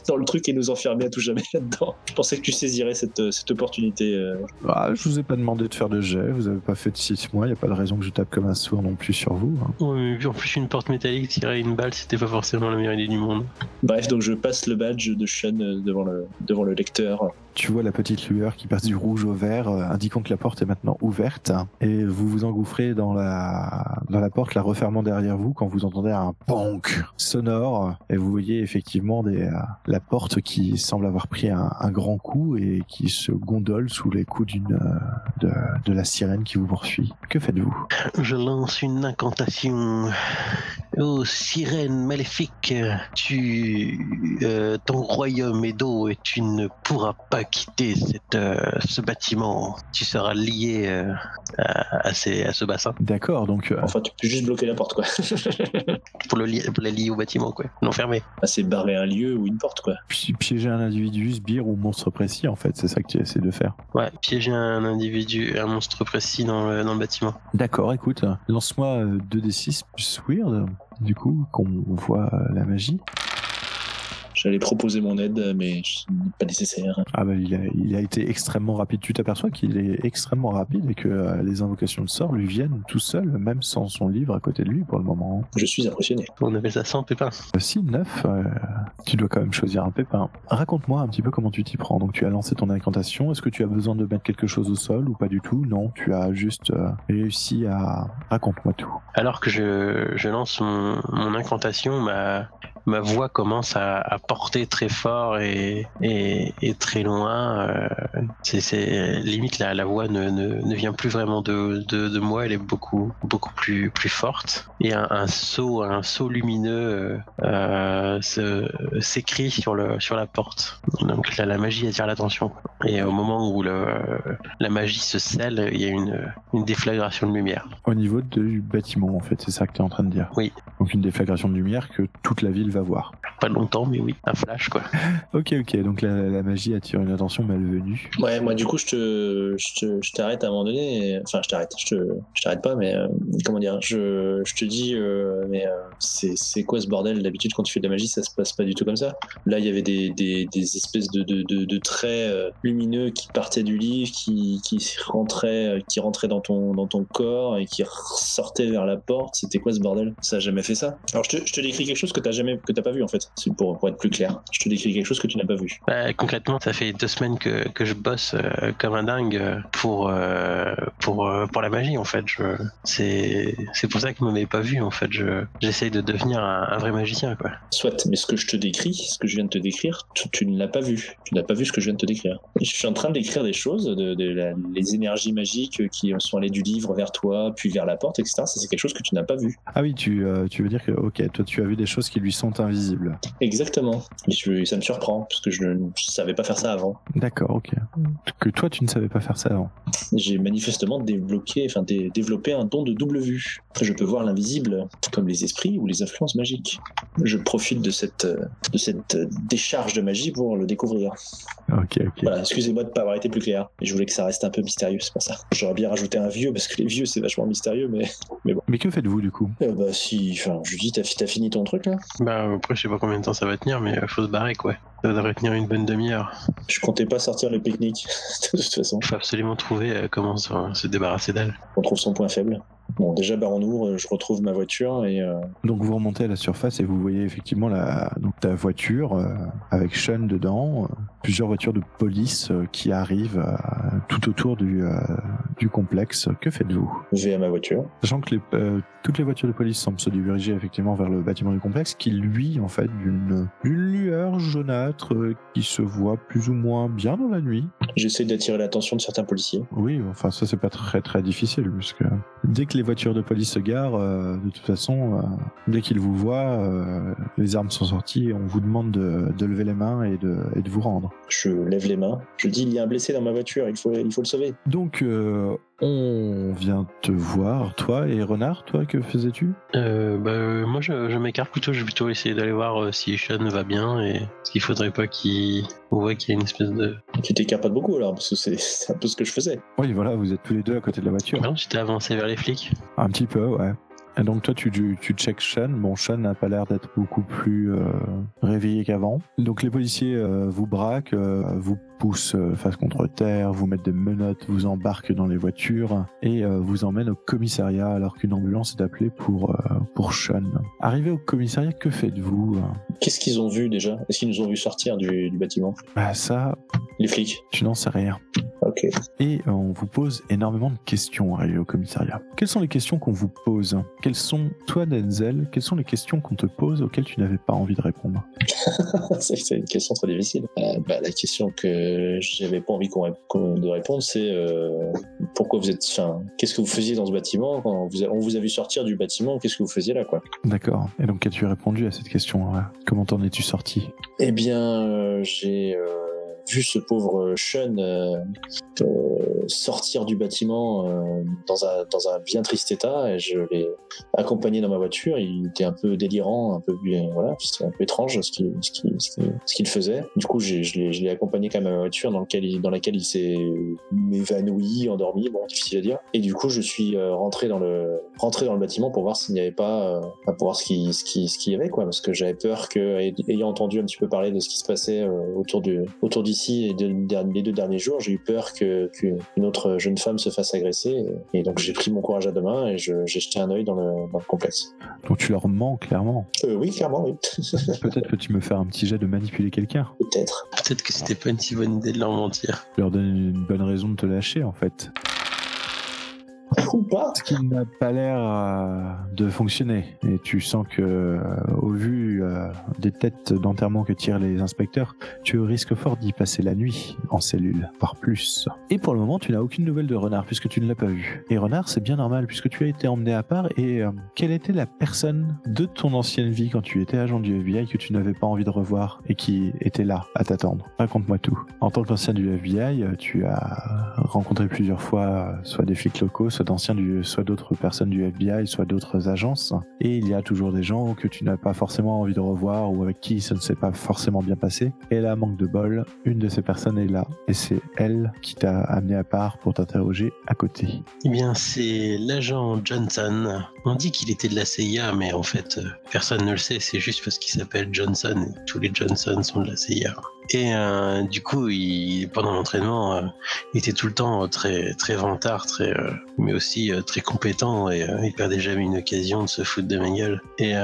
[SPEAKER 2] dans le truc et nous enfermer à tout jamais là-dedans. Je pensais que tu saisirais cette, cette opportunité. euh.
[SPEAKER 1] Ah, je vous ai pas demandé de faire de jet, vous avez pas fait de 6 mois, il y a pas de raison que je tape comme un sourd non plus sur vous. hein.
[SPEAKER 3] Ouais, mais en plus une porte métallique tirer une balle, c'était pas forcément la meilleure idée du monde.
[SPEAKER 2] Bref, donc je passe le badge de Shun euh, devant le, devant le lecteur.
[SPEAKER 1] Tu vois la petite lueur qui passe du rouge au vert, euh, indiquant que la porte est maintenant ouverte. Et vous vous engouffrez dans la, dans la porte, la refermant derrière vous quand vous entendez un bonk sonore. Et vous voyez effectivement euh, la porte qui semble avoir pris un, grand coup et qui se gondole sous les coups euh, de, de la sirène qui vous poursuit. Que faites-vous?
[SPEAKER 3] Je lance une incantation. Oh, sirène maléfique, tu, ton royaume est d'eau et tu ne pourras pas quitter cette, euh, ce bâtiment. Tu seras lié euh, à, à ces- à ce bassin
[SPEAKER 1] D'accord, donc euh,
[SPEAKER 2] Enfin, tu peux juste bloquer la porte, quoi.
[SPEAKER 3] pour, le li- pour la lier au bâtiment, quoi. L'enfermer.
[SPEAKER 2] Ah, c'est barrer un lieu ou une porte, quoi.
[SPEAKER 1] pi- piéger un individu, sbire ou monstre précis, en fait, c'est ça que tu essaies de faire.
[SPEAKER 3] Ouais, piéger un individu, un monstre précis dans le, dans le bâtiment.
[SPEAKER 1] D'accord, écoute, lance-moi euh, 2d6 plus weird, du coup, qu'on voit la magie.
[SPEAKER 2] J'allais proposer mon aide, mais ce n'est pas nécessaire.
[SPEAKER 1] Ah bah il a, il a été extrêmement rapide. Tu t'aperçois qu'il est extrêmement rapide et que euh, les invocations de sort lui viennent tout seul, même sans son livre à côté de lui pour le moment.
[SPEAKER 2] Je suis impressionné.
[SPEAKER 3] On appelle ça sans pépin.
[SPEAKER 1] Euh, Si, 9, tu dois quand même choisir un pépin. Raconte-moi un petit peu comment tu t'y prends. Donc tu as lancé ton incantation, est-ce que tu as besoin de mettre quelque chose au sol ou pas du tout? Non, tu as juste euh, réussi à... Raconte-moi tout.
[SPEAKER 3] Alors que je, je lance mon, mon incantation, ma, ma voix commence à, à porter très fort et, et, et très loin. euh, c'est, limite la, la voix ne, ne, ne vient plus vraiment de, de, de moi, elle est beaucoup beaucoup plus plus forte. Et un, un saut un saut lumineux euh, s'écrit sur le sur la porte. Donc là, la magie attire l'attention. Et au moment où le, la magie se scelle, il y a une, une déflagration de lumière.
[SPEAKER 1] Au niveau du bâtiment, en fait, c'est ça que tu es en train de dire?
[SPEAKER 3] Oui.
[SPEAKER 1] Donc une déflagration de lumière que toute la ville va voir.
[SPEAKER 3] Pas longtemps, mais oui, un flash quoi.
[SPEAKER 1] Ok, ok, donc la, la magie attire une attention malvenue.
[SPEAKER 2] Ouais, moi, du coup, je te, je te- je t'arrête à un moment donné. et- Enfin, je t'arrête. Je te, je t'arrête pas, mais euh, comment dire je, je te dis, euh, mais euh, c'est, c'est quoi ce bordel? D'habitude, quand tu fais de la magie, ça se passe pas du tout comme ça. Là, il y avait des, des, des espèces de, de, de, de traits lumineux qui partaient du livre, qui, qui rentraient, qui rentraient dans ton, dans ton corps et qui ressortaient vers la porte. C'était quoi ce bordel? Ça a jamais fait ça? Alors, je te, je te décris quelque chose que t'as jamais, que t'as pas vu en fait. C'est pour, pour être plus clair. Je te décris quelque chose que tu n'as pas vu.
[SPEAKER 3] Bah, concrètement, ça fait deux semaines que, que je bosse euh, comme un dingue euh, pour, euh, pour, euh, pour la magie en fait. Je, c'est, c'est pour ça que vous m'avez pas vu en fait. Je, j'essaye de devenir un, un vrai magicien quoi.
[SPEAKER 2] Soit, mais ce que je te décris, ce que je viens de te décrire, tu, tu ne l'as pas vu. Tu n'as pas vu ce que je viens de te décrire. Je suis en train de décrire des choses, de, de la- les énergies magiques qui sont allées du livre vers toi, puis vers la porte, etc. Ça, c'est quelque chose que tu n'as pas vu.
[SPEAKER 1] Ah oui, tu, euh, tu veux dire que, ok, toi tu as vu des choses qui lui sont invisibles.
[SPEAKER 2] Exactement. Et je- ça me surprend, parce que je ne savais pas faire ça avant.
[SPEAKER 1] D'accord, ok. Que toi tu ne savais pas faire ça avant.
[SPEAKER 2] J'ai manifestement débloqué, enfin, dé- développé un don de double vue. Je peux voir l'invisible, comme les esprits ou les influences magiques. Je profite de cette, euh, de cette euh, décharge de magie pour le découvrir.
[SPEAKER 1] Ok, ok.
[SPEAKER 2] Voilà, excusez-moi de pas avoir été plus clair. Je voulais que ça reste un peu mystérieux, c'est pour ça. J'aurais bien rajouté un vieux, parce que les vieux, c'est vachement mystérieux, mais...
[SPEAKER 1] Mais que faites-vous du coup?
[SPEAKER 2] Euh, bah si, enfin, je dis, t'as t'as fini ton truc, là
[SPEAKER 3] Bah après, je sais pas combien de temps ça va tenir, mais euh, faut se barrer quoi. Ça devrait tenir une bonne demi-heure.
[SPEAKER 2] Je comptais pas sortir le pique-nique, de toute façon.
[SPEAKER 3] Faut absolument trouver euh, comment se, se débarrasser d'elle.
[SPEAKER 2] On trouve son point faible. Bon, déjà, Baron Nour, euh, je retrouve ma voiture et euh,
[SPEAKER 1] Donc vous remontez à la surface et vous voyez effectivement la, donc ta voiture euh, avec Sean dedans, euh, plusieurs voitures de police euh, qui arrivent euh, tout autour du, euh, du complexe. Que faites-vous?
[SPEAKER 2] Je vais à ma voiture.
[SPEAKER 1] Sachant que les, toutes les voitures de police semblent se diriger effectivement vers le bâtiment du complexe qui lui en fait d'une lueur jaunâtre qui se voit plus ou moins bien dans la nuit.
[SPEAKER 2] J'essaie d'attirer l'attention de certains policiers.
[SPEAKER 1] Oui, enfin ça c'est pas très très difficile puisque dès que les voitures de police se garent, euh, de toute façon, euh, dès qu'ils vous voient, euh, les armes sont sorties et on vous demande de, de lever les mains et de, et de vous rendre.
[SPEAKER 2] Je lève les mains. Je dis, il y a un blessé dans ma voiture, il faut, il faut le sauver.
[SPEAKER 1] Donc euh, on vient te voir, toi et Renard, toi que faisais-tu?
[SPEAKER 3] Euh, bah, euh, moi, je, je m'écarte plutôt. Je vais plutôt essayer d'aller voir euh, si Sean va bien et ce qu'il faudrait pas qu'il on voit qu'il y a une espèce de.
[SPEAKER 2] Tu t'écartes pas de beaucoup alors, parce que c'est c'est un peu ce que je faisais.
[SPEAKER 1] Oui, voilà, vous êtes tous les deux à côté de la voiture.
[SPEAKER 3] Non, j'étais avancé vers les flics.
[SPEAKER 1] Un petit peu, ouais. Et donc toi, tu, tu, tu check Sean. Bon, Sean n'a pas l'air d'être beaucoup plus euh, réveillé qu'avant. Donc les policiers euh, vous braquent, euh, vous poussent euh, face contre terre, vous mettent des menottes, vous embarquent dans les voitures et euh, vous emmènent au commissariat alors qu'une ambulance est appelée pour, euh, pour Sean. Arrivé au commissariat, que faites-vous
[SPEAKER 2] Qu'est-ce qu'ils ont vu déjà? Est-ce qu'ils nous ont vu sortir du, du bâtiment?
[SPEAKER 1] Bah ça,
[SPEAKER 2] Les flics
[SPEAKER 1] tu n'en sais rien. Et euh, on vous pose énormément de questions arrivé au commissariat. Quelles sont les questions qu'on vous pose? Quelles sont, toi Denzel, quelles sont les questions qu'on te pose auxquelles tu n'avais pas envie de répondre?
[SPEAKER 2] C'est une question très difficile. Euh, bah, la question que j'avais pas envie qu'on de répondre, c'est euh, pourquoi vous êtes. Enfin, qu'est-ce que vous faisiez dans ce bâtiment? Quand vous a- on vous a vu sortir du bâtiment Qu'est-ce que vous faisiez là, quoi?
[SPEAKER 1] D'accord. Et donc qu'as-tu répondu à cette question Comment t'en es-tu sorti?
[SPEAKER 2] Eh bien, euh, j'ai vu ce pauvre Sean euh, euh, sortir du bâtiment euh, dans, un, dans un bien triste état et je l'ai accompagné dans ma voiture. Il était un peu délirant, un peu voilà, c'était un peu étrange ce qu'il ce faisait. Du coup, je l'ai accompagné quand même à ma voiture dans, lequel dans laquelle il s'est évanoui, endormi, bon, difficile à dire. Et du coup, je suis euh, rentré dans le rentré dans le bâtiment pour voir s'il n'y avait pas, euh, pour voir ce qui ce qui ce qu'il y avait quoi, parce que j'avais peur que ayant entendu un petit peu parler de ce qui se passait euh, autour du autour d'ici et de, de- les deux derniers jours, j'ai eu peur que qu'une autre jeune femme se fasse agresser. Et, et donc j'ai pris mon courage à deux mains et j'ai jeté un œil dans le, dans le complexe.
[SPEAKER 1] Donc tu leur mens clairement.
[SPEAKER 2] Euh, oui, clairement, oui.
[SPEAKER 1] Peut-être peux-tu me faire un petit jet de manipuler quelqu'un
[SPEAKER 2] Peut-être.
[SPEAKER 3] Peut-être que c'était pas une si bonne idée de leur mentir.
[SPEAKER 1] Leur donner une bonne raison de te lâcher en fait.
[SPEAKER 2] Ou pas.
[SPEAKER 1] Ce qui n'a pas l'air euh, de fonctionner. Et tu sens que, euh, au vu euh, des têtes d'enterrement que tirent les inspecteurs, tu risques fort d'y passer la nuit en cellule, par plus. Et pour le moment, tu n'as aucune nouvelle de Renard puisque tu ne l'as pas vu. Et Renard, c'est bien normal puisque tu as été emmené à part. Et quelle était la personne de ton ancienne vie quand tu étais agent du FBI que tu n'avais pas envie de revoir et qui était là à t'attendre? Raconte-moi tout. En tant qu'ancien du FBI, tu as rencontré plusieurs fois soit des flics locaux, soit d'anciens soit d'autres personnes du FBI, soit d'autres agences. Et il y a toujours des gens que tu n'as pas forcément envie de revoir ou avec qui ça ne s'est pas forcément bien passé. Et là, manque de bol, une de ces personnes est là. Et c'est elle qui t'a amené à part pour t'interroger à côté.
[SPEAKER 3] Eh bien, c'est l'agent Johnson. On dit qu'il était de la CIA, mais en fait, euh, personne ne le sait. C'est juste parce qu'il s'appelle Johnson. et Tous les Johnson sont de la CIA. Et euh, du coup, pendant l'entraînement, euh, il était tout le temps euh, très très vantard, mais aussi très compétent et il perdait jamais une occasion de se foutre de ma gueule. Et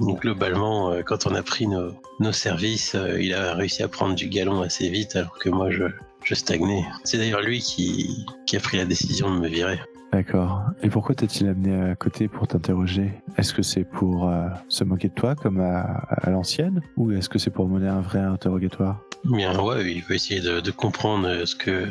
[SPEAKER 3] globalement, quand on a pris nos, services, il a réussi à prendre du galon assez vite, alors que moi, je, stagnais. C'est d'ailleurs lui qui a pris la décision de me virer.
[SPEAKER 1] D'accord. Et pourquoi t'a-t-il amené à côté pour t'interroger? Est-ce que c'est pour euh, se moquer de toi comme à, à l'ancienne? Ou est-ce que c'est pour mener un vrai interrogatoire?
[SPEAKER 3] Bien, ouais, il veut essayer de, de comprendre euh, ce que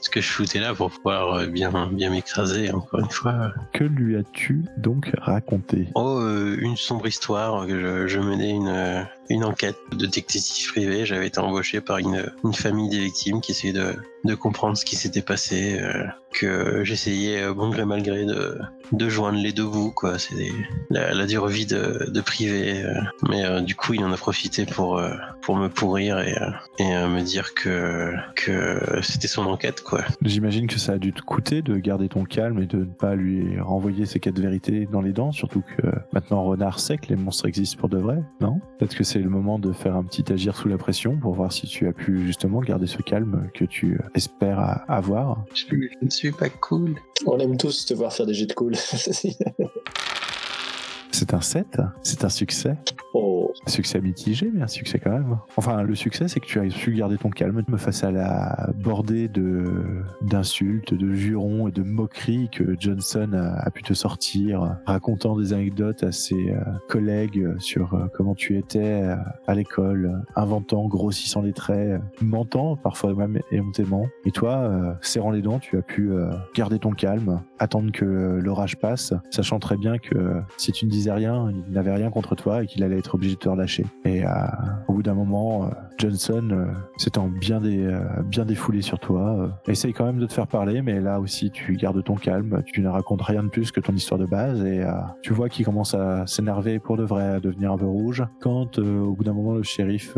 [SPEAKER 3] ce que je foutais là pour pouvoir euh, bien bien m'écraser encore une fois.
[SPEAKER 1] Que lui as-tu donc raconté?
[SPEAKER 3] Oh, euh, une sombre histoire je, je menais une une enquête de détective privé. J'avais été embauché par une une famille des victimes qui essayait de de comprendre ce qui s'était passé. euh, que j'essayais bon gré mal gré de de joindre les deux bouts quoi. C'est des- la, la dure vie de de privé. euh. mais euh, du coup, il en a profité pour euh, pour me pourrir et, et euh, me dire que, que c'était son enquête, quoi.
[SPEAKER 1] J'imagine que ça a dû te coûter de garder ton calme et de ne pas lui renvoyer ses quatre vérités dans les dents, surtout que maintenant Renard sait que les monstres existent pour de vrai, non? Peut-être que c'est le moment de faire un petit agir sous la pression pour voir si tu as pu justement garder ce calme que tu espères avoir.
[SPEAKER 3] Je ne suis pas cool.
[SPEAKER 2] On aime tous te voir faire des jets de cool.
[SPEAKER 1] C'est un 7, c'est un succès. Succès mitigé, mais un succès quand même. Enfin, le succès, c'est que tu as su garder ton calme face à la bordée de d'insultes, de jurons et de moqueries que Johnson a, pu te sortir, racontant des anecdotes à ses euh, collègues sur euh, comment tu étais euh, à l'école, inventant, grossissant les traits, mentant, parfois même éhontément. Et toi, serrant les dents, tu as pu garder ton calme, attendre que l'orage passe, sachant très bien que si tu ne disais rien, il n'avait rien contre toi et qu'il allait être obligé de relâcher. Et euh, au bout d'un moment, euh, Johnson, euh, s'étant bien, euh, bien défoulé sur toi, essaye quand même de te faire parler, mais là aussi tu gardes ton calme, tu ne racontes rien de plus que ton histoire de base et tu vois qu'il commence à s'énerver pour de vrai, à devenir un peu rouge. Quand au bout d'un moment le shérif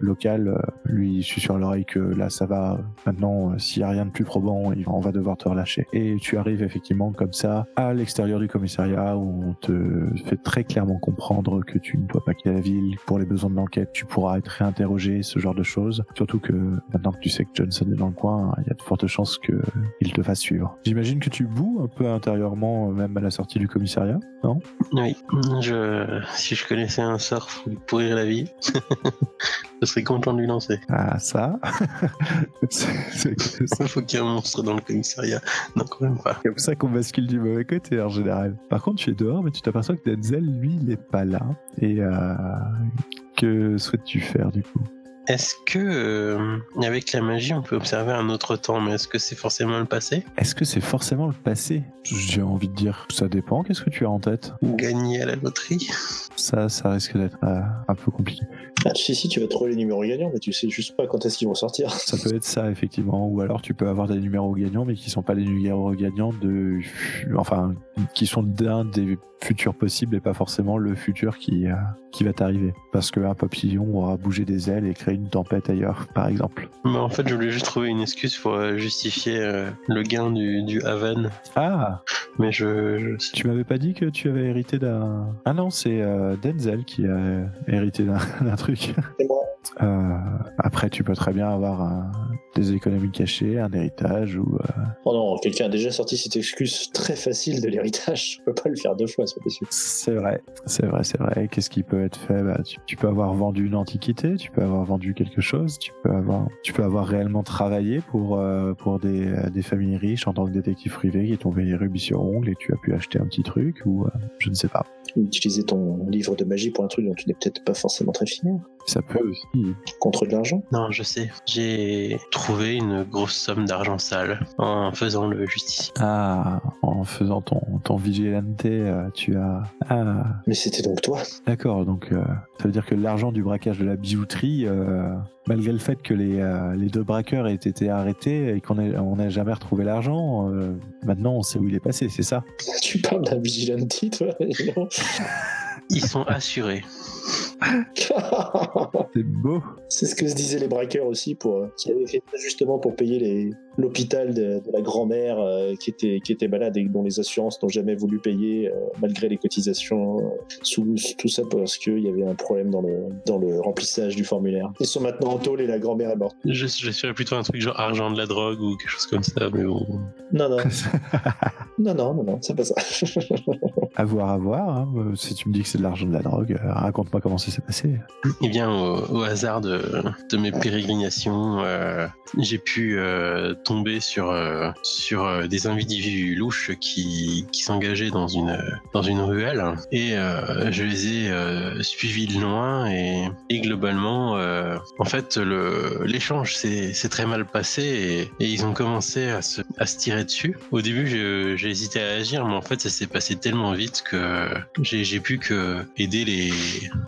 [SPEAKER 1] local lui susurre l'oreille que là ça va, maintenant s'il n'y a rien de plus probant, on va devoir te relâcher. Et tu arrives effectivement comme ça à l'extérieur du commissariat où on te fait très clairement comprendre que tu ne dois pas quitter la ville pour les besoins de l'enquête, tu pourras être réinterrogé, ce genre de choses. Surtout que maintenant que tu sais que Johnson est dans le coin, il y a de fortes chances qu'il te fasse suivre. J'imagine que tu boues un peu intérieurement, euh, même à la sortie du commissariat, non?
[SPEAKER 3] Oui, je, si je connaissais un sort pour pourrir la vie, je serais content de lui lancer.
[SPEAKER 1] Ah ça, c'est c'est- c'est
[SPEAKER 3] Il faut qu'il y ait un monstre dans le commissariat. Non, quand même pas.
[SPEAKER 1] comme ça qu'on bascule du mauvais côté en général. Par contre, tu es dehors, mais tu t'aperçois que Denzel, lui, il n'est pas là. Et euh, que souhaites-tu faire du coup?
[SPEAKER 3] Est-ce que, euh, avec la magie, on peut observer un autre temps, mais est-ce que c'est forcément le passé?
[SPEAKER 1] Est-ce que c'est forcément le passé? J'ai envie de dire, ça dépend. Qu'est-ce que tu as en tête?
[SPEAKER 3] Gagner à la loterie?
[SPEAKER 1] Ça, ça risque d'être euh, un peu compliqué.
[SPEAKER 2] ah, si, si, tu vas trouver les numéros gagnants, mais tu sais juste pas quand est-ce qu'ils vont sortir.
[SPEAKER 1] Ça peut être ça, effectivement. Ou alors tu peux avoir des numéros gagnants, mais qui sont pas les numéros gagnants de. Enfin, qui sont d'un des futurs possibles et pas forcément le futur qui, euh, qui va t'arriver. Parce qu'un papillon aura bougé des ailes et créé une tempête ailleurs, par exemple.
[SPEAKER 3] Mais en fait, je voulais juste trouver une excuse pour euh, justifier euh, le gain du, du Haven.
[SPEAKER 1] Ah
[SPEAKER 3] Mais je, je-
[SPEAKER 1] Tu m'avais pas dit que tu avais hérité d'un. Ah non, c'est euh, Denzel qui a hérité d'un truc.
[SPEAKER 2] Et moi,
[SPEAKER 1] Euh, après, tu peux très bien avoir un- des économies cachées, un héritage ou. euh,
[SPEAKER 2] oh non, quelqu'un a déjà sorti cette excuse très facile de l'héritage. Je peux pas le faire deux fois, c'est possible.
[SPEAKER 1] C'est vrai, c'est vrai, c'est vrai. Qu'est-ce qui peut être fait? Bah, tu, tu peux avoir vendu une antiquité, tu peux avoir vendu quelque chose, tu peux avoir, tu peux avoir réellement travaillé pour euh, pour des, euh, des familles riches en tant que détective privé qui t'ont payé rubis sur ongle et tu as pu acheter un petit truc ou euh, je ne sais pas.
[SPEAKER 2] Utiliser ton livre de magie pour un truc dont tu n'es peut-être pas forcément très fier.
[SPEAKER 1] Ça peut aussi.
[SPEAKER 2] Contre de l'argent?
[SPEAKER 3] Non, je sais. J'ai trouvé une grosse somme d'argent sale en faisant le justicier.
[SPEAKER 1] Ah, en faisant ton ton vigilante, euh, tu as. Ah,
[SPEAKER 2] Mais c'était donc toi.
[SPEAKER 1] d'accord. Donc euh, ça veut dire que l'argent du braquage de la bijouterie. euh, Malgré le fait que les, euh, les deux braqueurs aient été arrêtés et qu'on ait- on n'a jamais retrouvé l'argent, euh, maintenant on sait où il est passé, c'est ça?
[SPEAKER 2] Tu parles d'un vigilante, toi
[SPEAKER 3] Ils sont assurés.
[SPEAKER 1] C'est beau
[SPEAKER 2] C'est ce que se disaient les braqueurs aussi, pour, euh, qui avaient fait ça justement pour payer l'hôpital de, de la grand-mère euh, qui, était, qui était malade et dont les assurances n'ont jamais voulu payer euh, malgré les cotisations, euh, sous, tout ça parce qu'il y avait un problème dans le, dans le remplissage du formulaire. Ils sont maintenant en tôle et la grand-mère est morte.
[SPEAKER 3] Je, je serais plutôt un truc genre argent de la drogue ou quelque chose comme ça, mais bon.
[SPEAKER 2] Non, non, non, non, non, non, c'est pas ça.
[SPEAKER 1] À voir, à voir. hein. Euh, Si tu me dis que c'est de l'argent de la drogue, euh, raconte-moi comment ça s'est passé.
[SPEAKER 3] Eh bien, au, hasard de, mes pérégrinations, euh, j'ai pu tomber sur, sur des individus louches qui, s'engageaient dans une, dans une ruelle et je les ai suivis de loin et, globalement, en fait, l'échange s'est très mal passé et, ils ont commencé à se, à se tirer dessus. Au début, j'ai hésité à agir, mais en fait, ça s'est passé tellement vite vite que j'ai pu que aider les,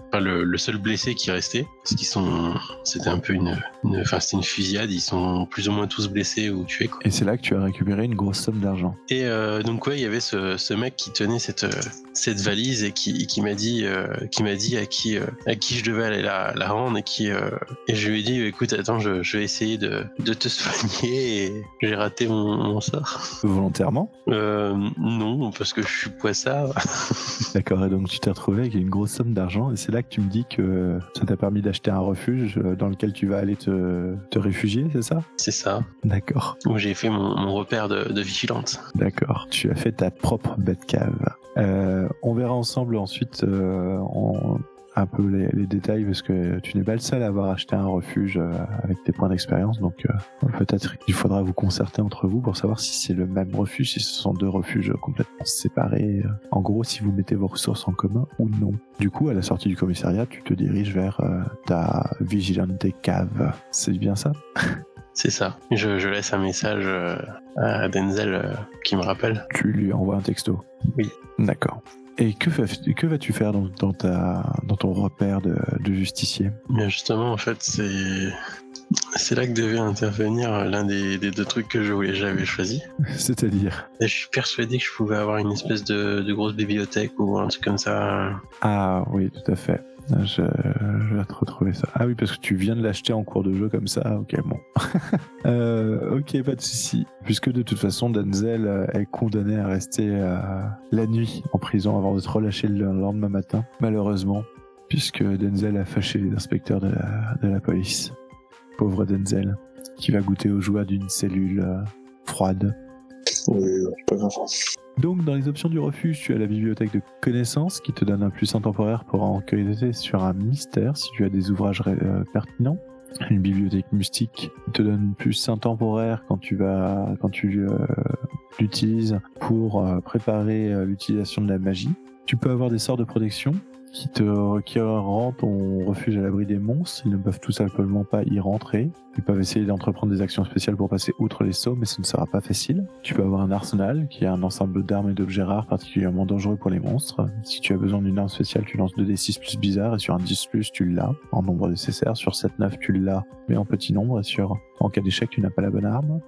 [SPEAKER 3] enfin, le, le seul blessé qui restait, parce qu'ils sont, c'était un peu une, enfin c'était une fusillade, ils sont plus ou moins tous blessés ou tués quoi.
[SPEAKER 1] Et c'est là que tu as récupéré une grosse somme d'argent.
[SPEAKER 3] Et euh, donc ouais, il y avait ce, ce mec qui tenait cette euh, cette valise et qui, qui m'a dit euh, qui m'a dit à qui euh, à qui je devais aller la, la rendre et qui et je lui ai dit écoute attends je, je vais essayer de, de te soigner et j'ai raté mon, mon sort.
[SPEAKER 1] Volontairement?
[SPEAKER 3] Non parce que je suis poissard.
[SPEAKER 1] D'accord, et donc tu t'es retrouvé avec une grosse somme d'argent, et c'est là que tu me dis que ça t'a permis d'acheter un refuge euh, dans lequel tu vas aller te, te réfugier, c'est ça?
[SPEAKER 3] C'est ça
[SPEAKER 1] D'accord,
[SPEAKER 3] où j'ai fait mon, mon repère de, de vigilante.
[SPEAKER 1] d'accord. Tu as fait ta propre bête cave. Euh, on verra ensemble ensuite euh, en- un peu les, les détails, parce que tu n'es pas le seul à avoir acheté un refuge euh, avec tes points d'expérience, donc euh, peut-être qu'il faudra vous concerter entre vous pour savoir si c'est le même refuge, si ce sont deux refuges complètement séparés. euh, En gros, si vous mettez vos ressources en commun ou non. Du coup, à la sortie du commissariat, tu te diriges vers ta vigilante cave. C'est bien ça?
[SPEAKER 3] C'est ça. Je, je laisse un message à Denzel qui me rappelle.
[SPEAKER 1] Tu lui envoies un texto?
[SPEAKER 3] Oui.
[SPEAKER 1] D'accord. Et que, vas-tu faire dans, dans ta, dans ton repère de, de justicier?
[SPEAKER 3] Bien justement, en fait, c'est c'est là que devait intervenir l'un des, des deux trucs que je voulais, j'avais choisi.
[SPEAKER 1] C'est-à-dire?
[SPEAKER 3] Je suis persuadé que je pouvais avoir une espèce de, de grosse bibliothèque ou un truc comme ça.
[SPEAKER 1] Ah oui, tout à fait. Je, je vais te retrouver ça. Ah oui, parce que tu viens de l'acheter en cours de jeu comme ça. Ok, bon. Euh, ok, pas de souci. Puisque de toute façon, Denzel euh, est condamné à rester euh, la nuit en prison avant d'être relâché le lendemain matin, malheureusement, puisque Denzel a fâché les inspecteurs de la, police. Pauvre Denzel, qui va goûter aux joies d'une cellule euh, froide.
[SPEAKER 2] Pas.
[SPEAKER 1] Donc, dans les options du refuge, tu as la bibliothèque de connaissances qui te donne un plus temporaire pour enquêter sur un mystère si tu as des ouvrages euh, pertinents. Une bibliothèque mystique te donne plus temporaire quand tu vas, quand tu euh, l'utilises pour euh, préparer l'utilisation de la magie. Tu peux avoir des sorts de protection qui te qui rend ton refuge à l'abri des monstres. Ils ne peuvent tout simplement pas y rentrer. Ils peuvent essayer d'entreprendre des actions spéciales pour passer outre les sauts, mais ce ne sera pas facile. Tu peux avoir un arsenal, qui est un ensemble d'armes et d'objets rares particulièrement dangereux pour les monstres. Si tu as besoin d'une arme spéciale, tu lances 2d6 plus bizarre, et sur un 10 plus, tu l'as, en nombre nécessaire. Sur 7-9, tu l'as, mais en petit nombre, et sur, en cas d'échec, tu n'as pas la bonne arme.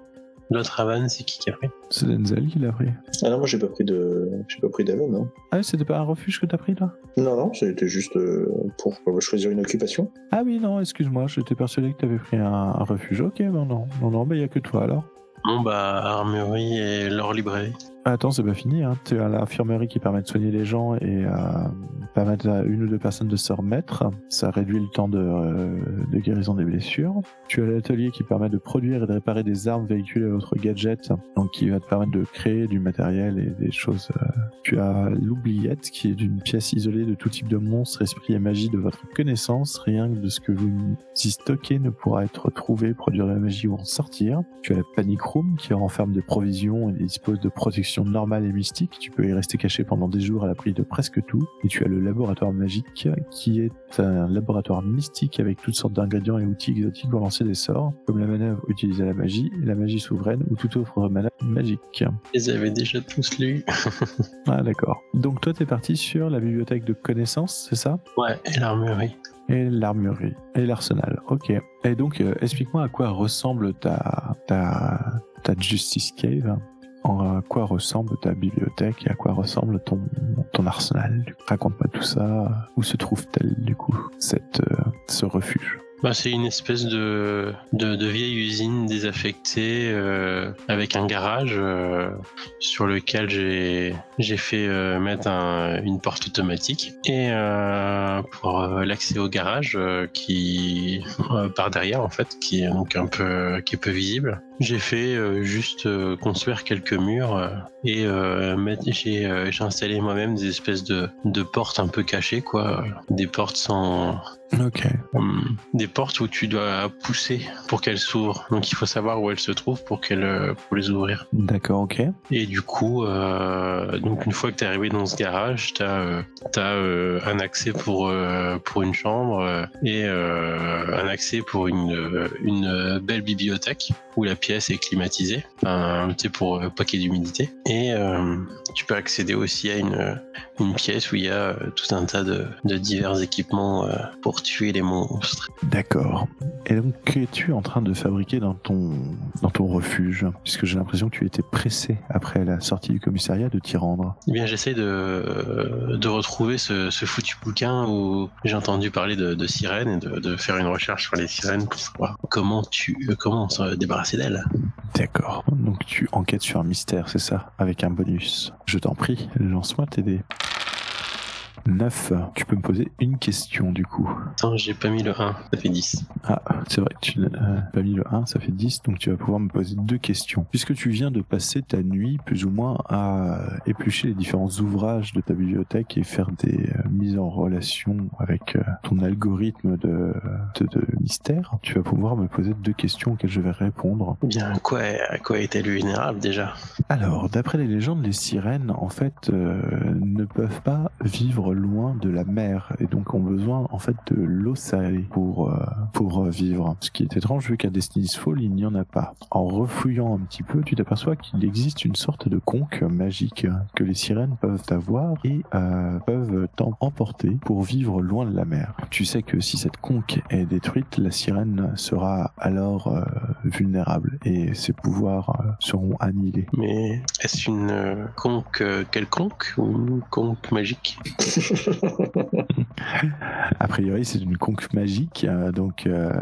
[SPEAKER 3] L'autre Havan, c'est qui qui a pris
[SPEAKER 1] C'est Denzel qui l'a pris.
[SPEAKER 2] Ah non, moi j'ai pas pris de, j'ai pas pris d'Aven, non.
[SPEAKER 1] Ah, c'était pas un refuge que t'as pris, là?
[SPEAKER 2] Non, non, c'était juste euh, pour choisir une occupation.
[SPEAKER 1] Ah oui, non, excuse-moi, j'étais persuadé que t'avais pris un, un refuge. Ok, non, non, non, non, bah y a que toi, alors.
[SPEAKER 3] Bon bah, armurerie et leur librairie.
[SPEAKER 1] Attends, c'est pas fini. Hein. Tu as l'infirmerie qui permet de soigner les gens et euh, permettre à une ou deux personnes de se remettre. Ça réduit le temps de, euh, de guérison des blessures. Tu as l'atelier qui permet de produire et de réparer des armes, véhicules et autres gadgets, donc qui va te permettre de créer du matériel et des choses. euh. Tu as l'oubliette qui est d'une pièce isolée de tout type de monstres, esprits et magie de votre connaissance. Rien que de ce que vous y stockez ne pourra être trouvé, produire de la magie ou en sortir. Tu as la panic room qui renferme des provisions et dispose de protection normale et mystique. Tu peux y rester caché pendant des jours à l'abri de presque tout. Et tu as le laboratoire magique qui est un laboratoire mystique avec toutes sortes d'ingrédients et outils exotiques pour lancer des sorts, comme la manœuvre utilisée à la magie, la magie souveraine ou toute autre manœuvre magique.
[SPEAKER 3] Ils avaient déjà tous lu.
[SPEAKER 1] Ah d'accord. Donc toi t'es parti sur la bibliothèque de connaissances, c'est ça?
[SPEAKER 3] Ouais, et l'armurerie.
[SPEAKER 1] Et l'armurerie et l'arsenal. Ok. Et donc euh, explique-moi à quoi ressemble ta ta ta justice cave. En à quoi ressemble ta bibliothèque et à quoi ressemble ton ton arsenal? Raconte-moi tout ça. Où se trouve-t-elle du coup cette euh, ce refuge?
[SPEAKER 3] Bah, c'est une espèce de, de, de vieille usine désaffectée euh, avec un garage euh, sur lequel j'ai fait euh, mettre un- une porte automatique et pour l'accès au garage qui par derrière en fait qui est donc un peu qui est peu visible. J'ai fait juste construire quelques murs et mettre- j'ai j'ai installé moi-même des espèces de, de portes un peu cachées quoi, des portes sans
[SPEAKER 1] Ok.
[SPEAKER 3] Hum, des, portes où tu dois pousser pour qu'elles s'ouvrent. Donc il faut savoir où elles se trouvent pour qu'elles euh, pour les ouvrir.
[SPEAKER 1] D'accord, ok.
[SPEAKER 3] Et du coup, euh, donc une fois que tu es arrivé dans ce garage, tu as, un accès pour, euh, pour une chambre euh, et euh, un accès pour une, une belle bibliothèque où la pièce est climatisée, sais, pour euh, paquet d'humidité. Et euh, tu peux accéder aussi à une, une pièce où il y a euh, tout un tas de, de divers équipements euh, pour tuer les monstres.
[SPEAKER 1] D'accord. Et donc, qu'es-tu en train de fabriquer dans ton, dans ton refuge? Puisque j'ai l'impression que tu étais pressé, après la sortie du commissariat, de t'y rendre.
[SPEAKER 3] Eh bien, j'essaie de, de retrouver ce, ce foutu bouquin où j'ai entendu parler de, de sirènes et de, de faire une recherche sur les sirènes pour savoir comment tu comment se débarrasser d'elles.
[SPEAKER 1] D'accord. Donc, tu enquêtes sur un mystère, c'est ça? Avec un bonus. Je t'en prie, lance-moi tes dés. 9. Tu peux me poser une question, du coup.
[SPEAKER 3] Attends, j'ai pas mis le 1, ça fait 10.
[SPEAKER 1] Ah, c'est vrai, tu n'as euh, pas mis le 1, ça fait 10, donc tu vas pouvoir me poser deux questions. Puisque tu viens de passer ta nuit, plus ou moins, à éplucher les différents ouvrages de ta bibliothèque et faire des euh, mises en relation avec euh, ton algorithme de, de, de mystère, tu vas pouvoir me poser deux questions auxquelles je vais répondre.
[SPEAKER 3] Bien, à quoi, à quoi est-elle vulnérable déjà?
[SPEAKER 1] Alors, d'après les légendes, les sirènes, en fait, ne peuvent pas vivre loin de la mer et donc ont besoin, en fait, de l'eau salée pour euh, pour euh, vivre. Ce qui est étrange vu qu'à Destiny's Fall, il n'y en a pas. En refouillant un petit peu, tu t'aperçois qu'il existe une sorte de conque magique que les sirènes peuvent avoir et euh, peuvent emporter pour vivre loin de la mer. Tu sais que si cette conque est détruite, la sirène sera alors euh, vulnérable et ses pouvoirs euh, seront annihilés.
[SPEAKER 3] Mais est-ce une euh, conque euh, quelconque ou une conque magique?
[SPEAKER 1] A priori, c'est une conque magique, donc euh,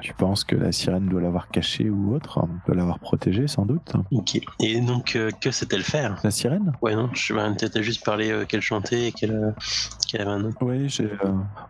[SPEAKER 1] tu penses que la sirène doit l'avoir cachée ou autre, hein, doit l'avoir protégée sans doute.
[SPEAKER 3] Ok. Et donc, euh, que sait-elle faire?
[SPEAKER 1] La sirène?
[SPEAKER 3] Ouais, non, je vais peut-être juste parler euh, qu'elle chantait et qu'elle avait un nom.
[SPEAKER 1] Oui, j'ai,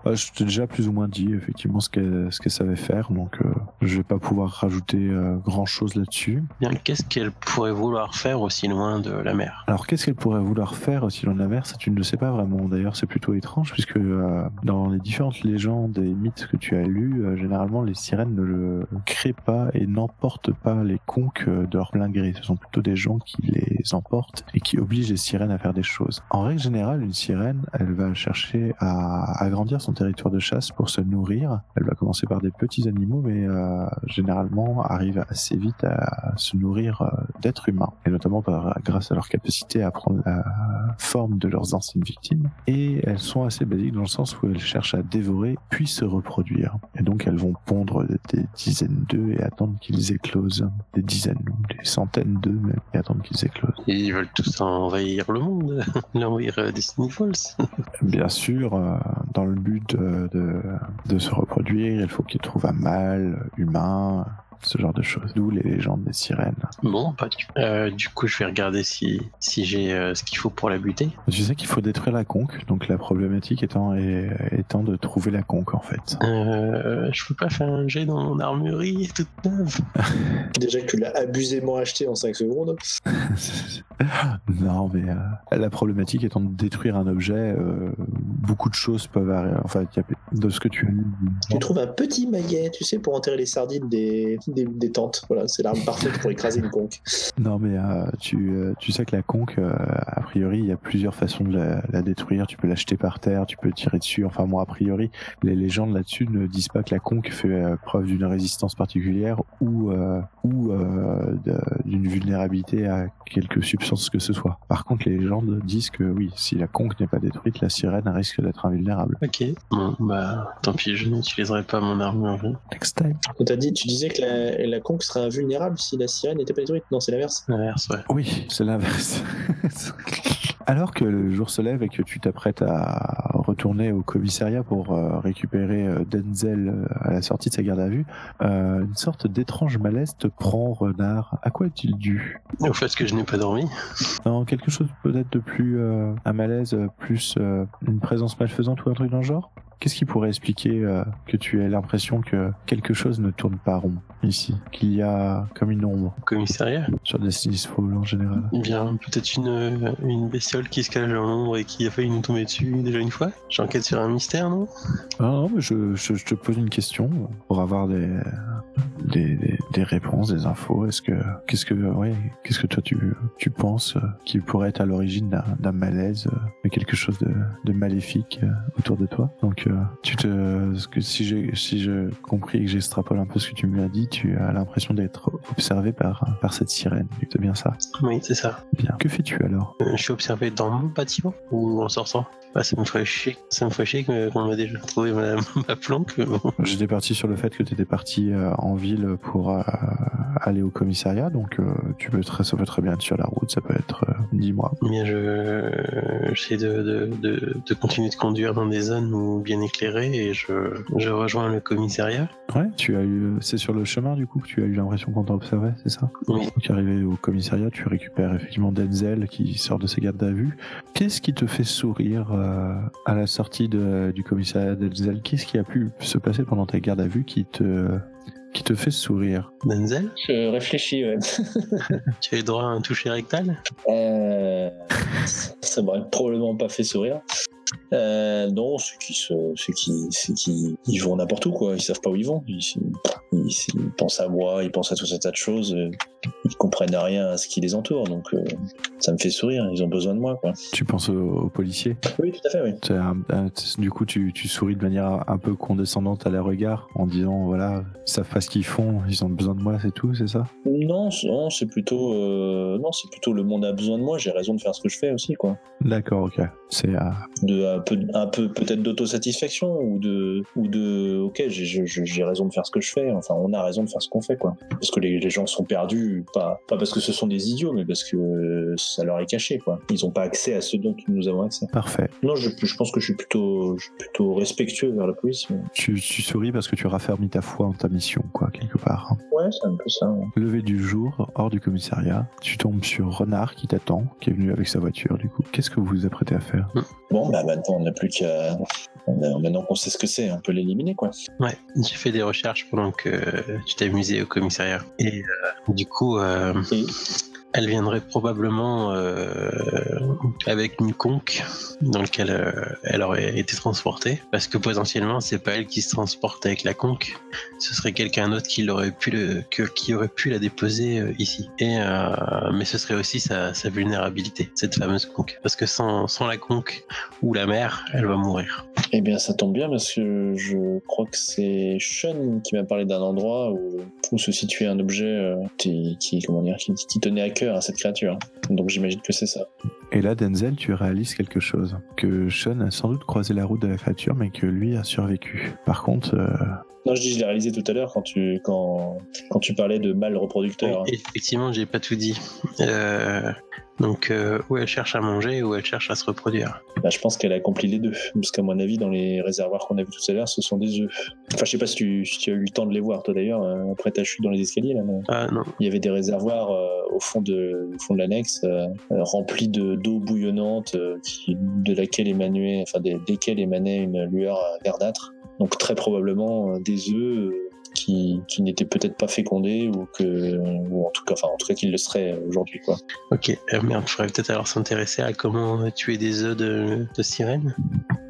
[SPEAKER 1] ouais, je t'ai déjà plus ou moins dit effectivement ce qu'elle savait faire, donc je vais pas pouvoir rajouter grand chose là-dessus.
[SPEAKER 3] Bien, qu'est-ce qu'elle pourrait vouloir faire aussi loin de la mer?
[SPEAKER 1] Alors qu'est-ce qu'elle pourrait vouloir faire aussi loin de la mer? Ça, tu ne le sais pas vraiment. D'ailleurs, c'est plutôt étrange puisque euh, dans les différentes légendes et mythes que tu as lus, euh, généralement les sirènes ne le créent pas et n'emportent pas les conques euh, de leur plein gré. Ce sont plutôt des gens qui les emportent et qui obligent les sirènes à faire des choses. En règle générale, une sirène, elle va chercher à agrandir son territoire de chasse pour se nourrir. Elle va commencer par des petits animaux, mais euh, généralement arrive assez vite à se nourrir euh, d'êtres humains, et notamment par, grâce à leur capacité à prendre la forme de leurs anciennes victimes. Et elles sont assez basiques dans le sens où elles cherchent à dévorer puis se reproduire. Et donc elles vont pondre des dizaines d'œufs et attendre qu'ils éclosent. Des dizaines ou des centaines d'œufs même, et attendre qu'ils éclosent.
[SPEAKER 3] Et Ils veulent tous envahir le monde, l'envahir euh, Destiny Falls.
[SPEAKER 1] Bien sûr, euh, dans le but de, de, de se reproduire, il faut qu'ils trouvent un mâle humain, ce genre de choses. D'où les légendes des sirènes.
[SPEAKER 3] Bon, pas du. Euh, du coup, je vais regarder si si j'ai euh, ce qu'il faut pour la buter.
[SPEAKER 1] Tu sais qu'il faut détruire la conque, donc la problématique étant, est- étant de trouver la conque en fait.
[SPEAKER 3] Euh, je peux pas faire un jet dans mon armurerie toute neuve.
[SPEAKER 2] Déjà que tu l'as abusément acheté en 5 secondes.
[SPEAKER 1] non, mais euh, la problématique étant de détruire un objet, euh, beaucoup de choses peuvent arriver. Enfin, il y a- de ce que tu as lu.
[SPEAKER 2] Tu trouves un petit maillet, tu sais, pour enterrer les sardines des, des, des tentes. Voilà, c'est l'arme parfaite pour écraser une conque.
[SPEAKER 1] Non, mais euh, tu, euh, tu sais que la conque, euh, a priori, il y a plusieurs façons de la, la détruire. Tu peux l'acheter par terre, tu peux tirer dessus. Enfin, moi, a priori, les légendes là-dessus ne disent pas que la conque fait euh, preuve d'une résistance particulière ou, euh, ou euh, d'une vulnérabilité à quelque substance que ce soit. Par contre, les légendes disent que oui, si la conque n'est pas détruite, la sirène risque d'être invulnérable.
[SPEAKER 3] Ok. Bon, bah, tant pis, je n'utiliserai pas mon armurerie.
[SPEAKER 1] Next time.
[SPEAKER 2] T'a dit, tu disais que la, la conque serait invulnérable si la sirène n'était pas détruite. Non, c'est l'inverse.
[SPEAKER 3] L'inverse, ouais.
[SPEAKER 1] Oui, c'est l'inverse. Alors que le jour se lève et que tu t'apprêtes à retourner au commissariat pour euh, récupérer euh, Denzel euh, à la sortie de sa garde à vue, euh, une sorte d'étrange malaise te prend, Renard. À quoi est-il dû?
[SPEAKER 3] Au fait que je n'ai pas dormi.
[SPEAKER 1] Non, quelque chose peut-être de plus... euh, un malaise plus euh, une présence malfaisante ou un truc dans le genre? Qu'est-ce qui pourrait expliquer euh, que tu aies l'impression que quelque chose ne tourne pas rond ici Qu'il y a comme une ombre
[SPEAKER 3] Commissariat
[SPEAKER 1] sur Destiny's Fall en général?
[SPEAKER 3] Eh Bien, peut-être une, euh, une bestiole qui se cache dans l'ombre et qui a failli nous tomber dessus déjà une fois. J'enquête sur un mystère, non?
[SPEAKER 1] Ah non, mais je, je, je te pose une question. Pour avoir des, des, des, des réponses, des infos. Est-ce que, qu'est-ce que, ouais, qu'est-ce que toi tu, tu penses euh, qui pourrait être à l'origine d'un, malaise, euh, de quelque chose de, de maléfique euh, autour de toi? Donc, euh, tu te, ce que si j'ai, si je compris et que j'extrapole un peu ce que tu me as dit, tu as l'impression d'être observé par, par cette sirène. C'est bien ça
[SPEAKER 3] Oui, c'est ça.
[SPEAKER 1] Bien. Que fais-tu alors?
[SPEAKER 3] Euh, je suis observé dans mon bâtiment ou en sortant? Bah, Ça me ferait chier. Ça me ferait chier qu'on m'a déjà trouvé ma, ma planque.
[SPEAKER 1] J'étais parti sur le fait que tu étais parti euh, en ville pour euh, aller au commissariat, donc euh, tu peux très, ça peut très bien être sur la route, ça peut être, euh, dis-moi.
[SPEAKER 3] Bien, je j'essaie de, de, de, de continuer de conduire dans des zones où bien éclairées et je, je rejoins le commissariat.
[SPEAKER 1] Ouais, tu as eu, c'est sur le chemin du coup que tu as eu l'impression qu'on t'observait, c'est ça?
[SPEAKER 3] Oui.
[SPEAKER 1] Donc arrivé au commissariat, tu récupères effectivement Denzel qui sort de ses gardes à vue. Qu'est-ce qui te fait sourire euh, à la sortie de- du commissariat Denzel? Qu'est-ce qui a pu se passer pendant ta garde à vue qui te qui te fait sourire
[SPEAKER 3] Denzel,
[SPEAKER 2] Je réfléchis, ouais.
[SPEAKER 3] tu as eu droit à un toucher rectal?
[SPEAKER 2] Euh, ça m'aurait probablement pas fait sourire. Euh, non, ceux qui, se, ceux qui, ceux qui ils vont n'importe où, quoi. Ils savent pas où ils vont. Ils, ils- ils pensent à moi, ils pensent à tout un tas de choses. euh, Ils comprennent rien à ce qui les entoure. Donc, euh, ça me fait sourire. Ils ont besoin de moi, quoi.
[SPEAKER 1] Tu penses aux, aux policiers?
[SPEAKER 2] Oui, tout à fait, oui.
[SPEAKER 1] C'est un- un- du coup, tu, tu souris de manière un peu condescendante à leur regard en disant voilà, ils savent pas ce qu'ils font, ils ont besoin de moi, c'est tout, c'est ça?
[SPEAKER 2] Non, c'est- non, c'est plutôt, euh, non, c'est plutôt le monde a besoin de moi. J'ai raison de faire ce que je fais aussi, quoi.
[SPEAKER 1] D'accord, ok. C'est
[SPEAKER 2] de un peu, un peu peut-être d'autosatisfaction ou de, ou de, ok, j'ai- raison de faire ce que je fais. Enfin, on a raison de faire ce qu'on fait, quoi. Parce que les, les gens sont perdus, pas, pas parce que ce sont des idiots, mais parce que ça leur est caché, quoi. Ils n'ont pas accès à ce dont nous avons accès.
[SPEAKER 1] parfait.
[SPEAKER 2] Non, je, je pense que je suis plutôt, je suis plutôt respectueux vers la police. mais-
[SPEAKER 1] Tu, tu souris parce que tu raffermis ta foi en ta mission, quoi, quelque part.
[SPEAKER 2] Ouais, c'est un peu ça. ouais.
[SPEAKER 1] Levé du jour, hors du commissariat, tu tombes sur Renard qui t'attend, qui est venu avec sa voiture, du coup. Qu'est-ce que vous vous apprêtez à faire?
[SPEAKER 2] Bon, bah maintenant, on n'a plus qu'à, maintenant qu'on sait ce que c'est, on peut l'éliminer, quoi.
[SPEAKER 3] Ouais, j'ai fait des recherches pendant que tu t'amusais au commissariat. Et euh, du coup, euh,
[SPEAKER 2] Et
[SPEAKER 3] elle viendrait probablement euh, avec une conque dans laquelle euh, elle aurait été transportée. Parce que potentiellement, c'est pas elle qui se transporte avec la conque, ce serait quelqu'un d'autre qui l'aurait pu qui aurait pu la déposer euh, ici. Et mais ce serait aussi sa, sa vulnérabilité, cette fameuse conque. Parce que sans, sans la conque ou la mère, elle va mourir.
[SPEAKER 2] Eh bien, ça tombe bien parce que je crois que c'est Sean qui m'a parlé d'un endroit où, se situait un objet qui, qui- comment dire, qui, qui tenait à cœur à cette créature. Donc j'imagine que c'est ça.
[SPEAKER 1] Et là, Denzel, tu réalises quelque chose. Que Sean a sans doute croisé la route de la créature, mais que lui a survécu. Par contre, euh,
[SPEAKER 2] Non, je dis, je l'ai réalisé tout à l'heure quand tu, quand, quand tu parlais de mâle reproducteur.
[SPEAKER 3] Oui, Effectivement, j'ai pas tout dit. Euh, donc, euh, où elle cherche à manger, où elle cherche à se reproduire.
[SPEAKER 2] Bah, je pense qu'elle a accompli les deux. Parce qu'à mon avis, dans les réservoirs qu'on a vus tout à l'heure, ce sont des œufs. Enfin, je sais pas si tu, si tu as eu le temps de les voir, toi d'ailleurs, euh, après ta chute dans les escaliers. Là, mais
[SPEAKER 3] Ah non,
[SPEAKER 2] il y avait des réservoirs euh, au fond de, au fond de l'annexe remplis de d'eau bouillonnante qui, de laquelle émanait, enfin des, desquelles émanait une lueur verdâtre. Donc très probablement euh, des œufs euh, qui, qui n'étaient peut-être pas fécondés ou que, ou en tout cas, enfin en tout cas qu'ils le seraient aujourd'hui quoi.
[SPEAKER 3] ok. Euh, merde, il faudrait peut-être alors s'intéresser à comment tuer des œufs de, de sirène.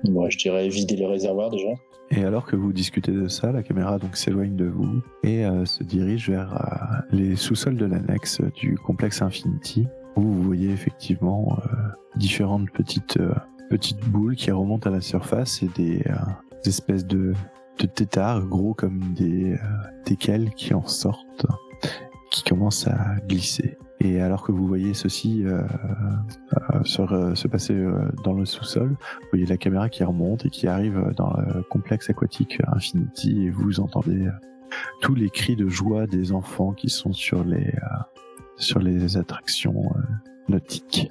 [SPEAKER 2] Moi, je dirais vider les réservoirs déjà.
[SPEAKER 1] Et alors que vous discutez de ça, la caméra donc s'éloigne de vous et euh, se dirige vers euh, les sous-sols de l'annexe du complexe Infinity, où vous voyez effectivement euh, différentes petites euh, petites boules qui remontent à la surface et des, euh, des espèces de, de têtards gros comme des euh, des qui en sortent, qui commencent à glisser. Et alors que vous voyez ceci euh, euh, se, re- se passer euh, dans le sous-sol, vous voyez la caméra qui remonte et qui arrive dans le complexe aquatique Infinity et vous entendez euh, tous les cris de joie des enfants qui sont sur les euh, sur les attractions nautiques.